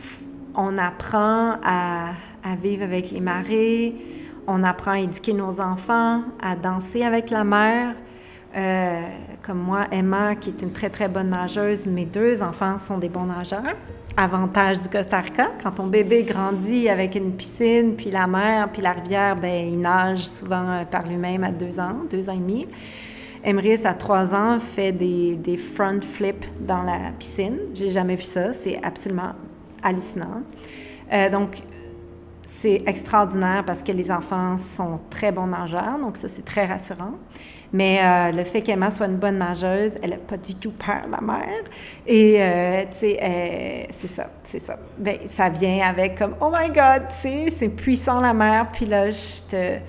on apprend à, à, vivre avec les marées, on apprend à éduquer nos enfants, à danser avec la mer. Euh, comme moi, Emma, qui est une très, très bonne nageuse, mes deux enfants sont des bons nageurs. Avantage du Costa Rica, quand ton bébé grandit avec une piscine, puis la mer, puis la rivière, ben il nage souvent euh, par lui-même à deux ans, deux ans et demi. Emrys, à trois ans, fait des, des front flips dans la piscine. J'ai jamais vu ça. C'est absolument hallucinant. Euh, donc, c'est extraordinaire parce que les enfants sont très bons nageurs, donc ça, c'est très rassurant. Mais euh, le fait qu'Emma soit une bonne nageuse, elle n'a pas du tout peur de la mer. Et, euh, tu sais, c'est ça, c'est ça. Ben, ça vient avec comme, oh my God, tu sais, c'est puissant la mer. Puis là, je te...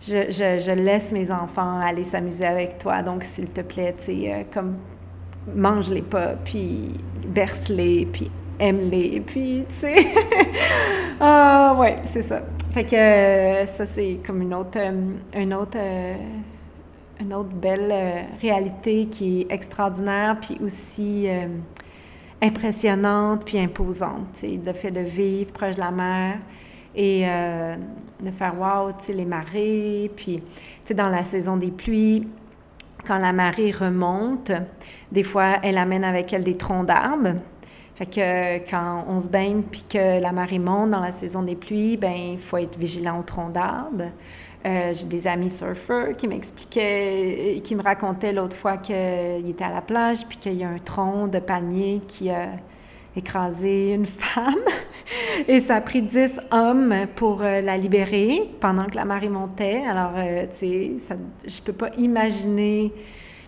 Je, je, laisse mes enfants aller s'amuser avec toi. Donc, s'il te plaît, tu sais, euh, comme mange-les pas, puis berce-les, puis aime-les, puis, tu sais. ah, ouais, c'est ça. Fait que ça, c'est comme une autre, une autre une autre belle euh, réalité qui est extraordinaire, puis aussi euh, impressionnante, puis imposante. Le fait de vivre proche de la mer et euh, de faire wow, les marées, puis dans la saison des pluies, quand la marée remonte, des fois, elle amène avec elle des troncs d'arbres. Fait que quand on se baigne puis que la marée monte dans la saison des pluies, ben il faut être vigilant aux troncs d'arbres. Euh, j'ai des amis surfeurs qui m'expliquaient, qui me racontaient l'autre fois qu'ils étaient à la plage, puis qu'il y a un tronc de palmier qui a écrasé une femme. Et ça a pris dix hommes pour euh, la libérer pendant que la marée montait. Alors, euh, tu sais, je peux pas imaginer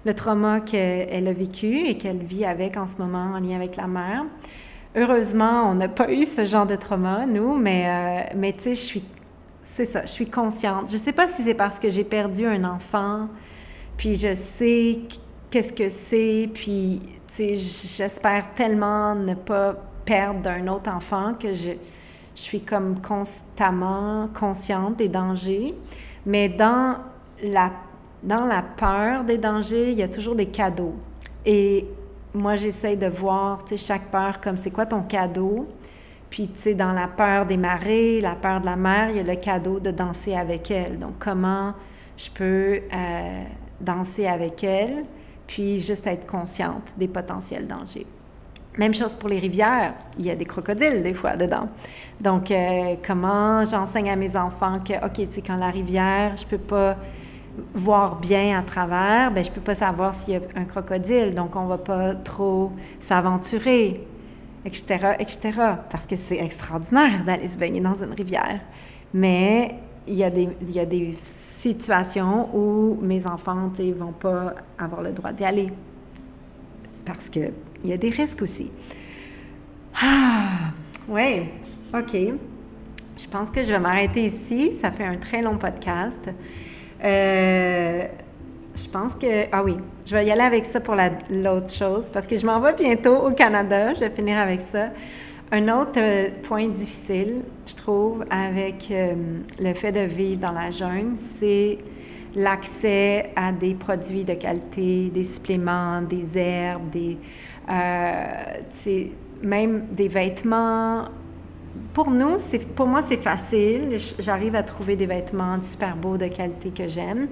le trauma qu'elle a vécu et qu'elle vit avec en ce moment en lien avec la mer. Heureusement, on n'a pas eu ce genre de trauma, nous, mais, mais tu sais, je suis c'est ça, je suis consciente. Je ne sais pas si c'est parce que j'ai perdu un enfant, puis je sais qu'est-ce que c'est, puis j'espère tellement ne pas perdre d'un autre enfant que je, je suis comme constamment consciente des dangers. Mais dans la, dans la peur des dangers, il y a toujours des cadeaux. Et moi, j'essaie de voir chaque peur comme c'est quoi ton cadeau, puis, tu sais, dans la peur des marées, la peur de la mer, il y a le cadeau de danser avec elle. Donc, comment je peux euh, danser avec elle, puis juste être consciente des potentiels dangers. Même chose pour les rivières, il y a des crocodiles des fois dedans. Donc, euh, comment j'enseigne à mes enfants que, OK, tu sais, quand la rivière, je peux pas voir bien à travers, ben je peux pas savoir s'il y a un crocodile, donc on va pas trop s'aventurer etc., etc. Parce que c'est extraordinaire d'aller se baigner dans une rivière. Mais il y a des, il y a des situations où mes enfants ne vont pas avoir le droit d'y aller. Parce qu'il y a des risques aussi. Ah, oui, OK. Je pense que je vais m'arrêter ici. Ça fait un très long podcast. Euh, je pense que. Ah oui, je vais y aller avec ça pour l'autre chose, parce que je m'en vais bientôt au Canada. Je vais finir avec ça. Un autre euh, point difficile, je trouve, avec euh, le fait de vivre dans la jungle, c'est l'accès à des produits de qualité, des suppléments, des herbes, des, même des vêtements. Pour nous, pour moi, c'est facile. J'arrive à trouver des vêtements super beaux de qualité que j'aime.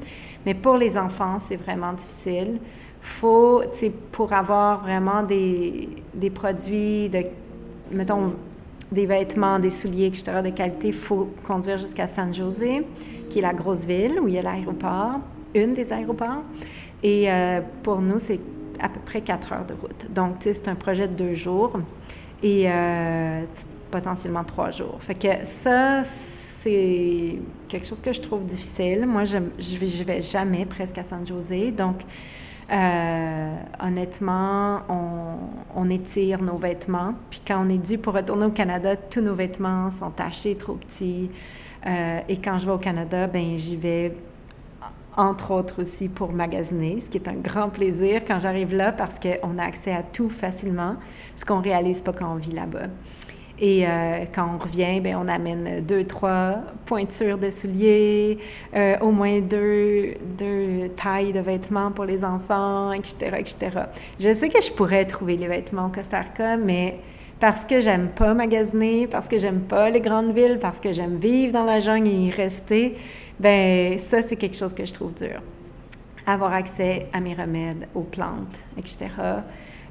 Mais pour les enfants, c'est vraiment difficile. Faut, pour avoir vraiment des, des produits de, mettons, des vêtements, des souliers, etc., de qualité, il faut conduire jusqu'à San José, qui est la grosse ville où il y a l'aéroport, une des aéroports. Et euh, pour nous, c'est à peu près quatre heures de route. Donc, c'est un projet de deux jours et euh, potentiellement trois jours. Fait ça, c'est quelque chose que je trouve difficile. Moi, je ne vais jamais presque à San José. Donc, euh, honnêtement, on, étire nos vêtements. Puis quand on est dû pour retourner au Canada, tous nos vêtements sont tachés, trop petits. Euh, et quand je vais au Canada, ben j'y vais entre autres aussi pour magasiner, ce qui est un grand plaisir quand j'arrive là parce qu'on a accès à tout facilement, ce qu'on réalise pas quand on vit là-bas. Et euh, quand on revient, ben, on amène deux, trois pointures de souliers, euh, au moins deux, deux tailles de vêtements pour les enfants, etc., etc. Je sais que je pourrais trouver les vêtements au Costa Rica, mais parce que j'aime pas magasiner, parce que j'aime pas les grandes villes, parce que j'aime vivre dans la jungle et y rester, ben ça, c'est quelque chose que je trouve dur. Avoir accès à mes remèdes, aux plantes, etc.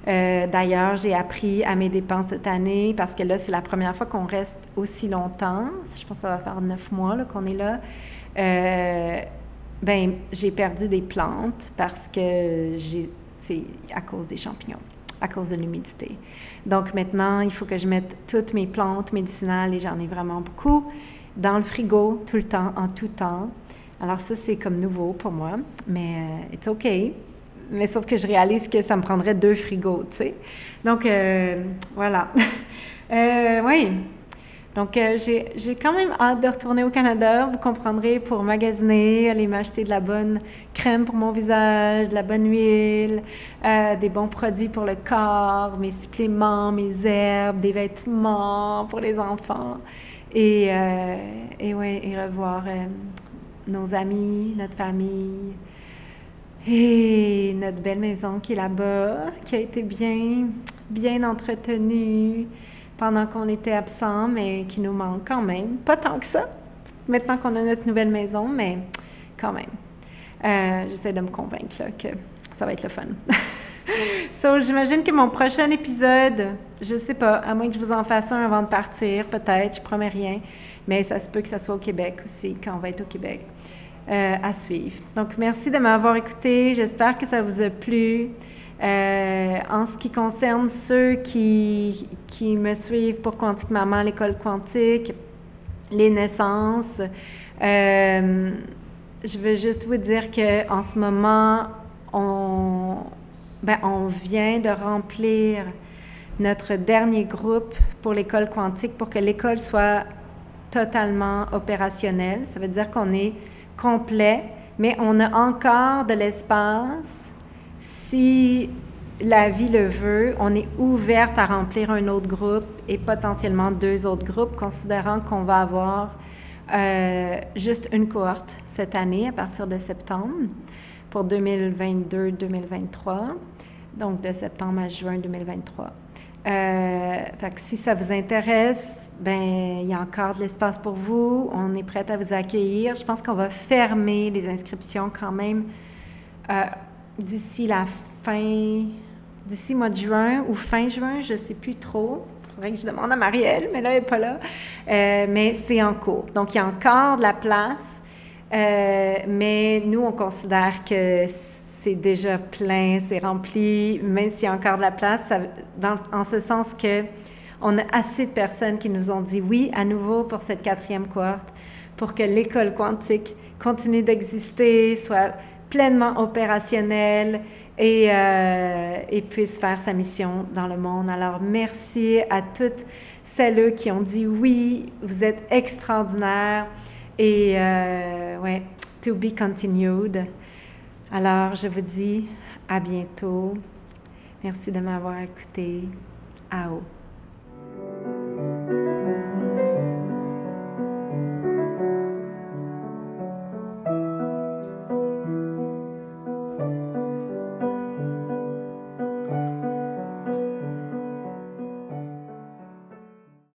Euh, d'ailleurs, j'ai appris à mes dépenses cette année parce que là, c'est la première fois qu'on reste aussi longtemps. Je pense que ça va faire neuf mois qu'on est là. Euh, ben, j'ai perdu des plantes parce que c'est à cause des champignons, à cause de l'humidité. Donc maintenant, il faut que je mette toutes mes plantes médicinales, et j'en ai vraiment beaucoup, dans le frigo tout le temps, en tout temps. Alors ça, c'est comme nouveau pour moi, mais euh, it's OK mais sauf que je réalise que ça me prendrait deux frigos, tu sais. Donc, euh, voilà. euh, oui. Donc, euh, j'ai quand même hâte de retourner au Canada, vous comprendrez, pour magasiner, aller m'acheter de la bonne crème pour mon visage, de la bonne huile, des bons produits pour le corps, mes suppléments, mes herbes, des vêtements pour les enfants. Et, et ouais, et revoir nos amis, notre famille, et notre belle maison qui est là-bas, qui a été bien, bien entretenue pendant qu'on était absent, mais qui nous manque quand même. Pas tant que ça, maintenant qu'on a notre nouvelle maison, mais quand même. Euh, j'essaie de me convaincre que ça va être le fun. so, j'imagine que mon prochain épisode, je sais pas, à moins que je vous en fasse un avant de partir, peut-être, je promets rien, mais ça se peut que ça soit au Québec aussi, quand on va être au Québec. Euh, à suivre. Donc, merci de m'avoir écouté. J'espère que ça vous a plu. Euh, en ce qui concerne ceux qui, qui me suivent pour Quantique Maman, l'école quantique, les naissances, euh, je veux juste vous dire qu'en ce moment, on, ben, on vient de remplir notre dernier groupe pour l'école quantique pour que l'école soit totalement opérationnelle. Ça veut dire qu'on est complet, mais on a encore de l'espace. Si la vie le veut, on est ouverte à remplir un autre groupe et potentiellement deux autres groupes, considérant qu'on va avoir euh, juste une cohorte cette année à partir de septembre pour 2022-2023, donc de septembre à juin 2023. Euh, si ça vous intéresse, ben il y a encore de l'espace pour vous. On est prête à vous accueillir. Je pense qu'on va fermer les inscriptions quand même euh, d'ici la fin, d'ici mois de juin ou fin juin, je ne sais plus trop. Il faudrait que je demande à Marielle, mais là, elle n'est pas là. Euh, mais c'est en cours. Donc, il y a encore de la place. mais nous, on considère que déjà plein, c'est rempli, même s'il y a encore de la place, en ce sens que on a assez de personnes qui nous ont dit oui à nouveau pour cette quatrième cohorte, pour que l'école quantique continue d'exister, soit pleinement opérationnelle et, euh, puisse faire sa mission dans le monde. Alors, merci à toutes celles qui ont dit oui, vous êtes extraordinaires et euh, ouais, to be continued. Alors, je vous dis à bientôt. Merci de m'avoir écouté. Ao.